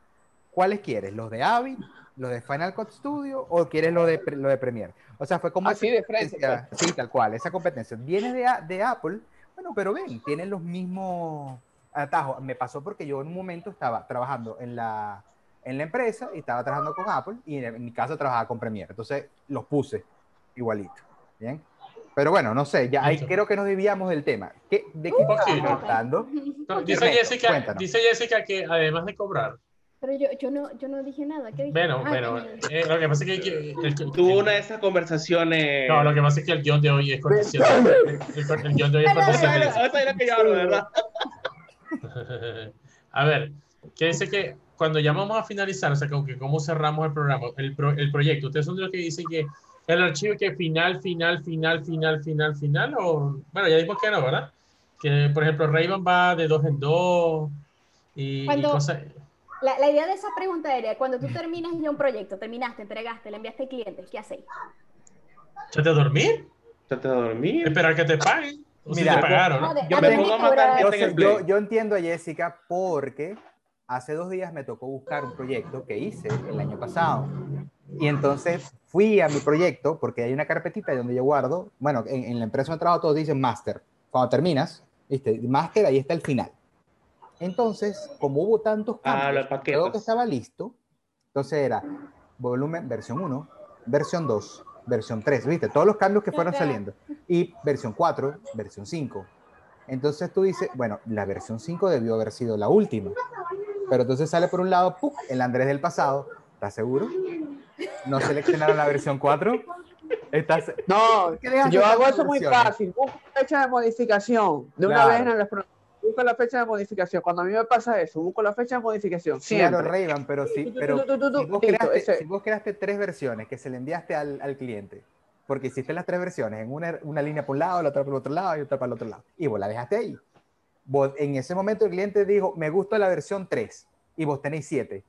¿cuáles quieres? ¿Los de Avid, los de Final Cut Studio o quieres lo de, lo de Premiere? O sea, fue como... Así esa de frente, competencia- Sí, tal cual, esa competencia. Viene de, de Apple, bueno, pero ven, tienen los mismos atajos. Me pasó porque yo en un momento estaba trabajando en la, en la empresa y estaba trabajando con Apple y en, en mi caso trabajaba con Premiere. Entonces los puse igualito. Bien. Pero bueno, no sé, ya ahí creo que nos desviamos del tema. ¿Qué, ¿De qué estamos hablando? No, dice, Jessica, dice Jessica que además de cobrar, Pero yo, yo, no, yo no dije nada. ¿Qué dije? bueno, Ah, bueno, eh, lo que pasa es que, que- el- el- Tuvo una de esas conversaciones... no, lo que pasa es que el guion de hoy es cortesía. El, el- el guion de hoy es Jessica. Eso es lo que yo hablo, ¿verdad? [LAUGHS] A ver, que dice que cuando ya vamos a finalizar, o sea, como que cómo cerramos el programa, el, pro- el proyecto, ustedes son de los que dicen que el archivo que final, final, final, final, final, final, o bueno, ya dijimos que no, ¿verdad? Que por ejemplo, Rayban va de dos en dos y, y cosas. La, la idea de esa pregunta era, cuando tú terminas ya un proyecto, terminaste, entregaste, le enviaste al cliente, ¿qué hacéis? ¿Echate a dormir? Trata de dormir. Esperar que te paguen. O si Mira, te pagaron, No, Yo a me pongo a matar Yo, sé- yo, yo entiendo a Jessica porque hace dos días me tocó buscar un proyecto que hice el año pasado. Y entonces fui a mi proyecto porque hay una carpetita donde yo guardo, bueno, en, en la empresa de trabajo todos dicen master. Cuando terminas, ¿viste? Master, ahí está el final. Entonces, como hubo tantos Ah, cambios, los paquetes. todo que estaba listo, entonces era volumen versión 1, versión 2, versión 3, ¿viste? Todos los cambios que fueron saliendo. Y versión 4, versión 5. Entonces tú dices, bueno, la versión 5 debió haber sido la última. Pero entonces sale por un lado, ¡pum! el Andrés del pasado. ¿Estás seguro? ¿No seleccionaron la versión 4? ¿Estás... No, ¿Qué dejas yo hago eso muy fácil. Busco fecha de modificación. De una Claro. vez en el busco la fecha de modificación. Cuando a mí me pasa eso, busco la fecha de modificación. Claro, Siempre. Rayban, pero sí, pero si vos, listo, creaste, si vos creaste tres versiones que se le enviaste al, al cliente, porque hiciste las tres versiones, en una, una línea por un lado, la otra por el otro lado y otra para el otro lado, y vos la dejaste ahí. Vos, en ese momento el cliente dijo, me gusta la versión 3, y vos tenéis 7.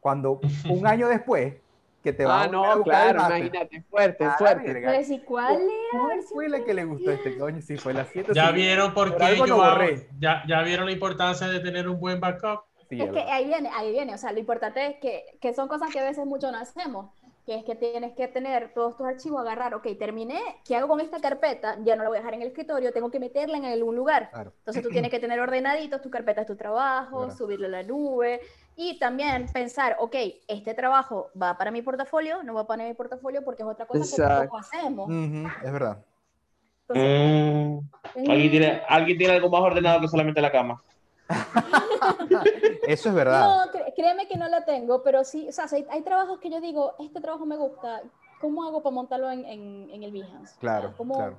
Cuando un [LAUGHS] año después, que te va Ah, a no, buscar claro, imagínate, fuerte, a la fuerte. Pero si, ¿cuál era fue la que le gustó a este coño? Si fue la 7. Ya vieron por qué yo borré. ya, ya vieron la importancia de tener un buen backup. Es que ahí viene, ahí viene. O sea, lo importante es que, que son cosas que a veces mucho no hacemos. Que es que tienes que tener todos tus archivos, agarrar, ok, terminé, ¿qué hago con esta carpeta? Ya no la voy a dejar en el escritorio, tengo que meterla en algún lugar. Claro. Entonces tú tienes que tener ordenaditos, tu carpeta es tu trabajo, Verdad. subirlo a la nube y también pensar, ok, este trabajo va para mi portafolio, no va para mi portafolio porque es otra cosa que Exacto. tampoco hacemos. Ujú, es verdad. Entonces, Mm, ¿Alguien, tiene, alguien tiene algo más ordenado que solamente la cama. [LAUGHS] [LAUGHS] Eso es verdad. No, créeme que no la tengo, pero sí, o sea, hay, hay trabajos que yo digo, este trabajo me gusta, ¿cómo hago para montarlo en, en, en el Behance? Claro, ¿Cómo- claro.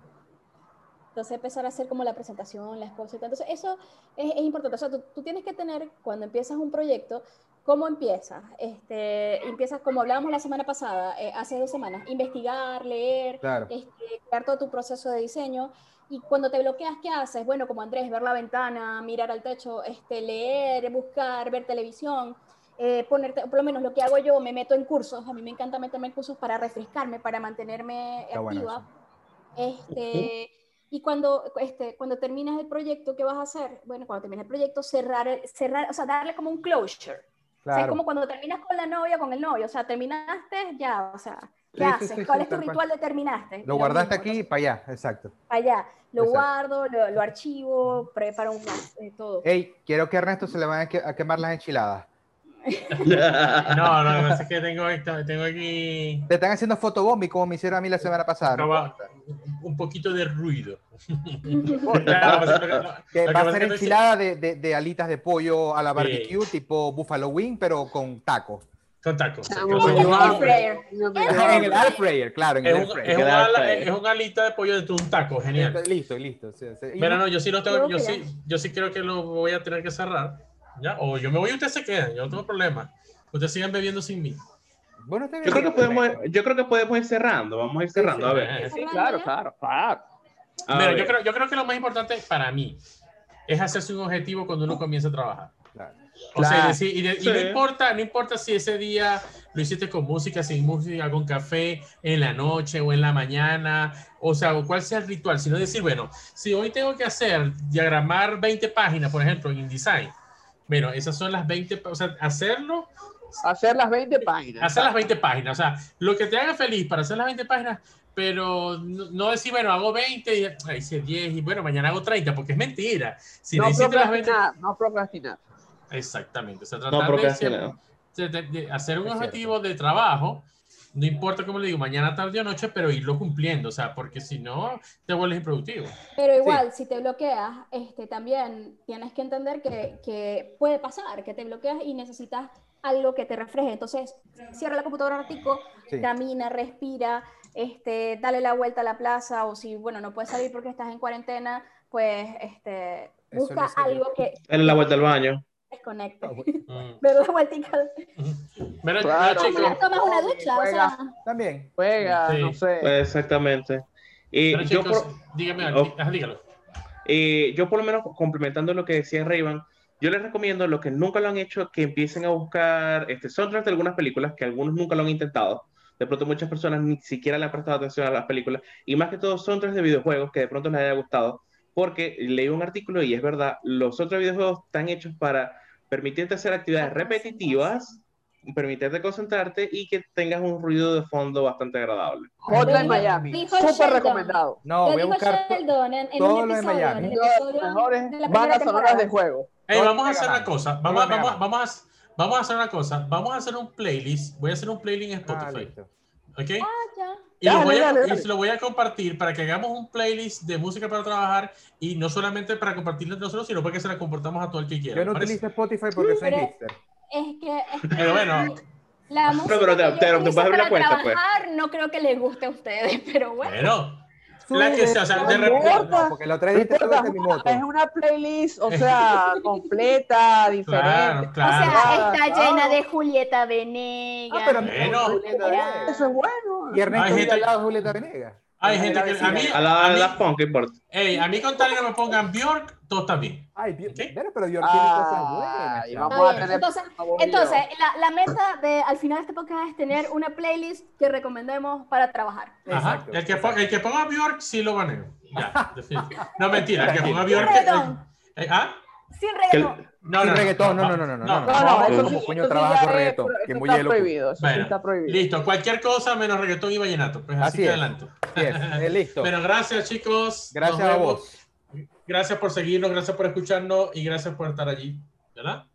Entonces empezar a hacer como la presentación, las cosas y tal. Entonces eso es, es importante. O sea, tú, tú tienes que tener, cuando empiezas un proyecto, ¿cómo empiezas? Este, empiezas, como hablábamos la semana pasada, eh, hace dos semanas, investigar, leer, Claro. este, crear todo tu proceso de diseño. Y cuando te bloqueas, ¿qué haces? Bueno, como Andrés, ver la ventana, mirar al techo, este, leer, buscar, ver televisión, eh, ponerte, por lo menos lo que hago yo, me meto en cursos. A mí me encanta meterme en cursos para refrescarme, para mantenerme Está activa. Este, Y cuando, este, cuando terminas el proyecto, ¿qué vas a hacer? Bueno, cuando terminas el proyecto, cerrar, cerrar o sea, darle como un closure. O sea, es Claro. como cuando terminas con la novia, con el novio, o sea, terminaste ya, o sea, ¿qué Sí, haces? sí, ¿Cuál sí, es tu ritual de terminaste? Lo guardaste mismo, aquí para allá, exacto. para allá, lo Exacto. guardo, lo, lo archivo, preparo un eh, todo. Ey, quiero que a Ernesto se le que- a quemar las enchiladas. [LAUGHS] No, no, lo que pasa es que tengo, tengo aquí Te están haciendo fotobombi como me hicieron a mí la semana pasada. ¿no? un poquito de ruido. Claro, [LAUGHS] Claro, lo que- lo- Que lo que va a ser enchilada de, de- de alitas de pollo a la Sí. barbecue, tipo buffalo wing, pero con taco. Con tacos. Ah, En el air fryer. En el air fryer, claro, en el Es air un, fryer. es, un ala- es un alita de pollo dentro de un taco, genial. Listo, listo. sí, sí. Pero no- yo sí lo tengo, yo sí, yo sí creo que lo voy a tener que cerrar. ¿Ya? O yo me voy y ustedes se quedan, yo no tengo problema. Ustedes sigan bebiendo sin mí. Bueno. Yo creo que podemos, yo creo que podemos ir cerrando. Vamos a ir cerrando. A ver. Sí, claro, claro, claro. A Mira, ver. yo creo, yo creo que lo más importante para mí es hacerse un objetivo cuando uno comienza a trabajar. Claro. O sea, Claro. y, decir- y de- y Sí. no importa, no importa si ese día lo hiciste con música, sin música, con café, en la noche o en la mañana, o sea, o cuál sea el ritual, sino decir, bueno, si hoy tengo que hacer, diagramar 20 páginas, por ejemplo, en InDesign, bueno, esas son las 20, pa- o sea, hacerlo, Hacer las 20 páginas. hacer las 20 páginas, o sea, lo que te haga feliz para hacer las 20 páginas, pero no, no decir, bueno, hago 20 y hice 10 y bueno, mañana hago 30, porque es mentira. Si no no las 20, procrastinar, no procrastinar. Exactamente. O sea, No tratar de, procrastinar. siempre- de- de- de hacer un Es objetivo de trabajo, no importa cómo le digo, mañana, tarde o noche, pero irlo cumpliendo, o sea, porque si no, te vuelves improductivo. Pero igual, si te bloqueas, este, también tienes que entender que, que puede pasar, que te bloqueas y necesitas algo que te refleje. Entonces, cierra la computadora un ratico, Sí. camina, respira, este, dale la vuelta a la plaza, o si, bueno, no puedes salir porque estás en cuarentena, pues, este, busca algo que Dale la vuelta al baño. Desconecte. [LAUGHS] Mm. Pero la vueltica, Mira, Claro. mira, chicos, tomas una ducha, o Juega. sea, También. Juega, Sí. no sé. Pues, exactamente. Y mira, yo, chicos, por, dígame, Oh. ajá, dígalo. eh, yo por lo menos complementando lo que decía Rayban, yo les recomiendo a los que nunca lo han hecho que empiecen a buscar este soundtrack de algunas películas, que algunos nunca lo han intentado. De pronto muchas personas ni siquiera le han prestado atención a las películas. Y más que todo soundtracks de videojuegos que de pronto les haya gustado. Porque leí un artículo y es verdad, los otros videojuegos están hechos para permitirte hacer actividades repetitivas, permitirte concentrarte y que tengas un ruido de fondo bastante agradable. Hotline Miami. Súper recomendado. No, voy a buscar. Sheldon en, en todo lo de Miami. las mejores bandas sonoras de juego. Hey, vamos a hacer una cosa, vamos, a- me vamos, a- ganan. vamos, a, vamos a hacer una cosa, vamos a hacer un playlist, voy a hacer un playlist en Ah, Spotify, listo. ¿Ok? Ah, ya. Y, lo Dale, voy a, dale, y dale. se lo voy a compartir para que hagamos un playlist de música para trabajar y no solamente para compartirlo entre nosotros, sino para que se la compartamos a todo el que quiera. Yo no utilizo Spotify porque soy hipster. Es que, es que Pero bueno. la música pero te- que yo te- te utilizo puedes abrir la para cuenta, pues. trabajar no creo que les guste a ustedes, [LAUGHS] pero bueno. Bueno, la que sea, o sea, de No repente. importa. No, porque la otra No de mi moto. Es una playlist, o sea, [LAUGHS] completa, diferente. Claro, O claro. sea, Claro, está claro. llena de Julieta Venegas. Ah, pero Bueno. Julieta Venegas. Eso es bueno. Y Ernesto vive gente- al lado de Julieta Venegas. Hay gente la que. A mí, A la a de mí, las punk, ¿qué importa? ey, a mí con tal que no me pongan Bjork, todo está bien. Ay, Dios, ¿Qué? pero, pero York tiene cosas Ah, buenas. tener Entonces, entonces la, la meta de al final de este podcast es tener una playlist que recomendemos para trabajar. Ajá. Exacto, El que, exacto. po- el que ponga Bjork, sí lo baneo. Ya. No, mentira, el que ponga Bjork. ¿Ah? Sin reggaetón. No, Sin reggaetón, no, no, no, no, no, no. No, no, eso ¿Cómo sí, coño trabaja con es- reggaetón? eso Que muy está loco. prohibido, eso sí Bueno, está prohibido. listo, cualquier cosa menos reggaetón y vallenato. Pues así, Así que es. Así es, eh, [LAUGHS] listo. Bueno, gracias chicos. Gracias Nos a vemos. vos. Gracias por seguirnos, gracias por escucharnos y gracias por estar allí. ¿Verdad?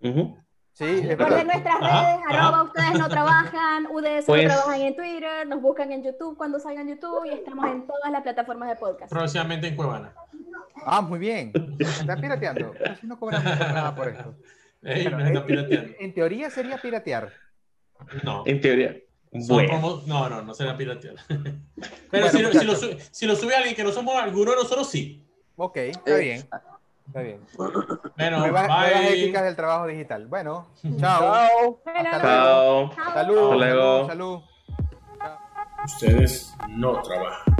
Ujú. Sí, es Recuerden verdad. nuestras Ajá, redes, ajá. arroba ustedes no trabajan, UDS Pues- no trabajan en Twitter, nos buscan en YouTube cuando salgan YouTube y estamos en todas las plataformas de podcast. Próximamente en Cuevana. Ah, muy bien. Están pirateando. Así no cobramos nada por esto. Ey, en- pirateando. En teoría sería piratear. No. En teoría. Bueno. como- No, no, no será piratear. [LAUGHS] Pero Bueno, si, lo- si, lo si lo sube alguien que no somos alguno de nosotros, sí. Ok, está Eh, bien. Está bien. Bueno, Nuevas, nuevas éticas del trabajo digital. Bueno, [LAUGHS] chao. Chao. Hasta Chao. chao. Salud. Hasta luego. Salud. Ustedes no trabajan.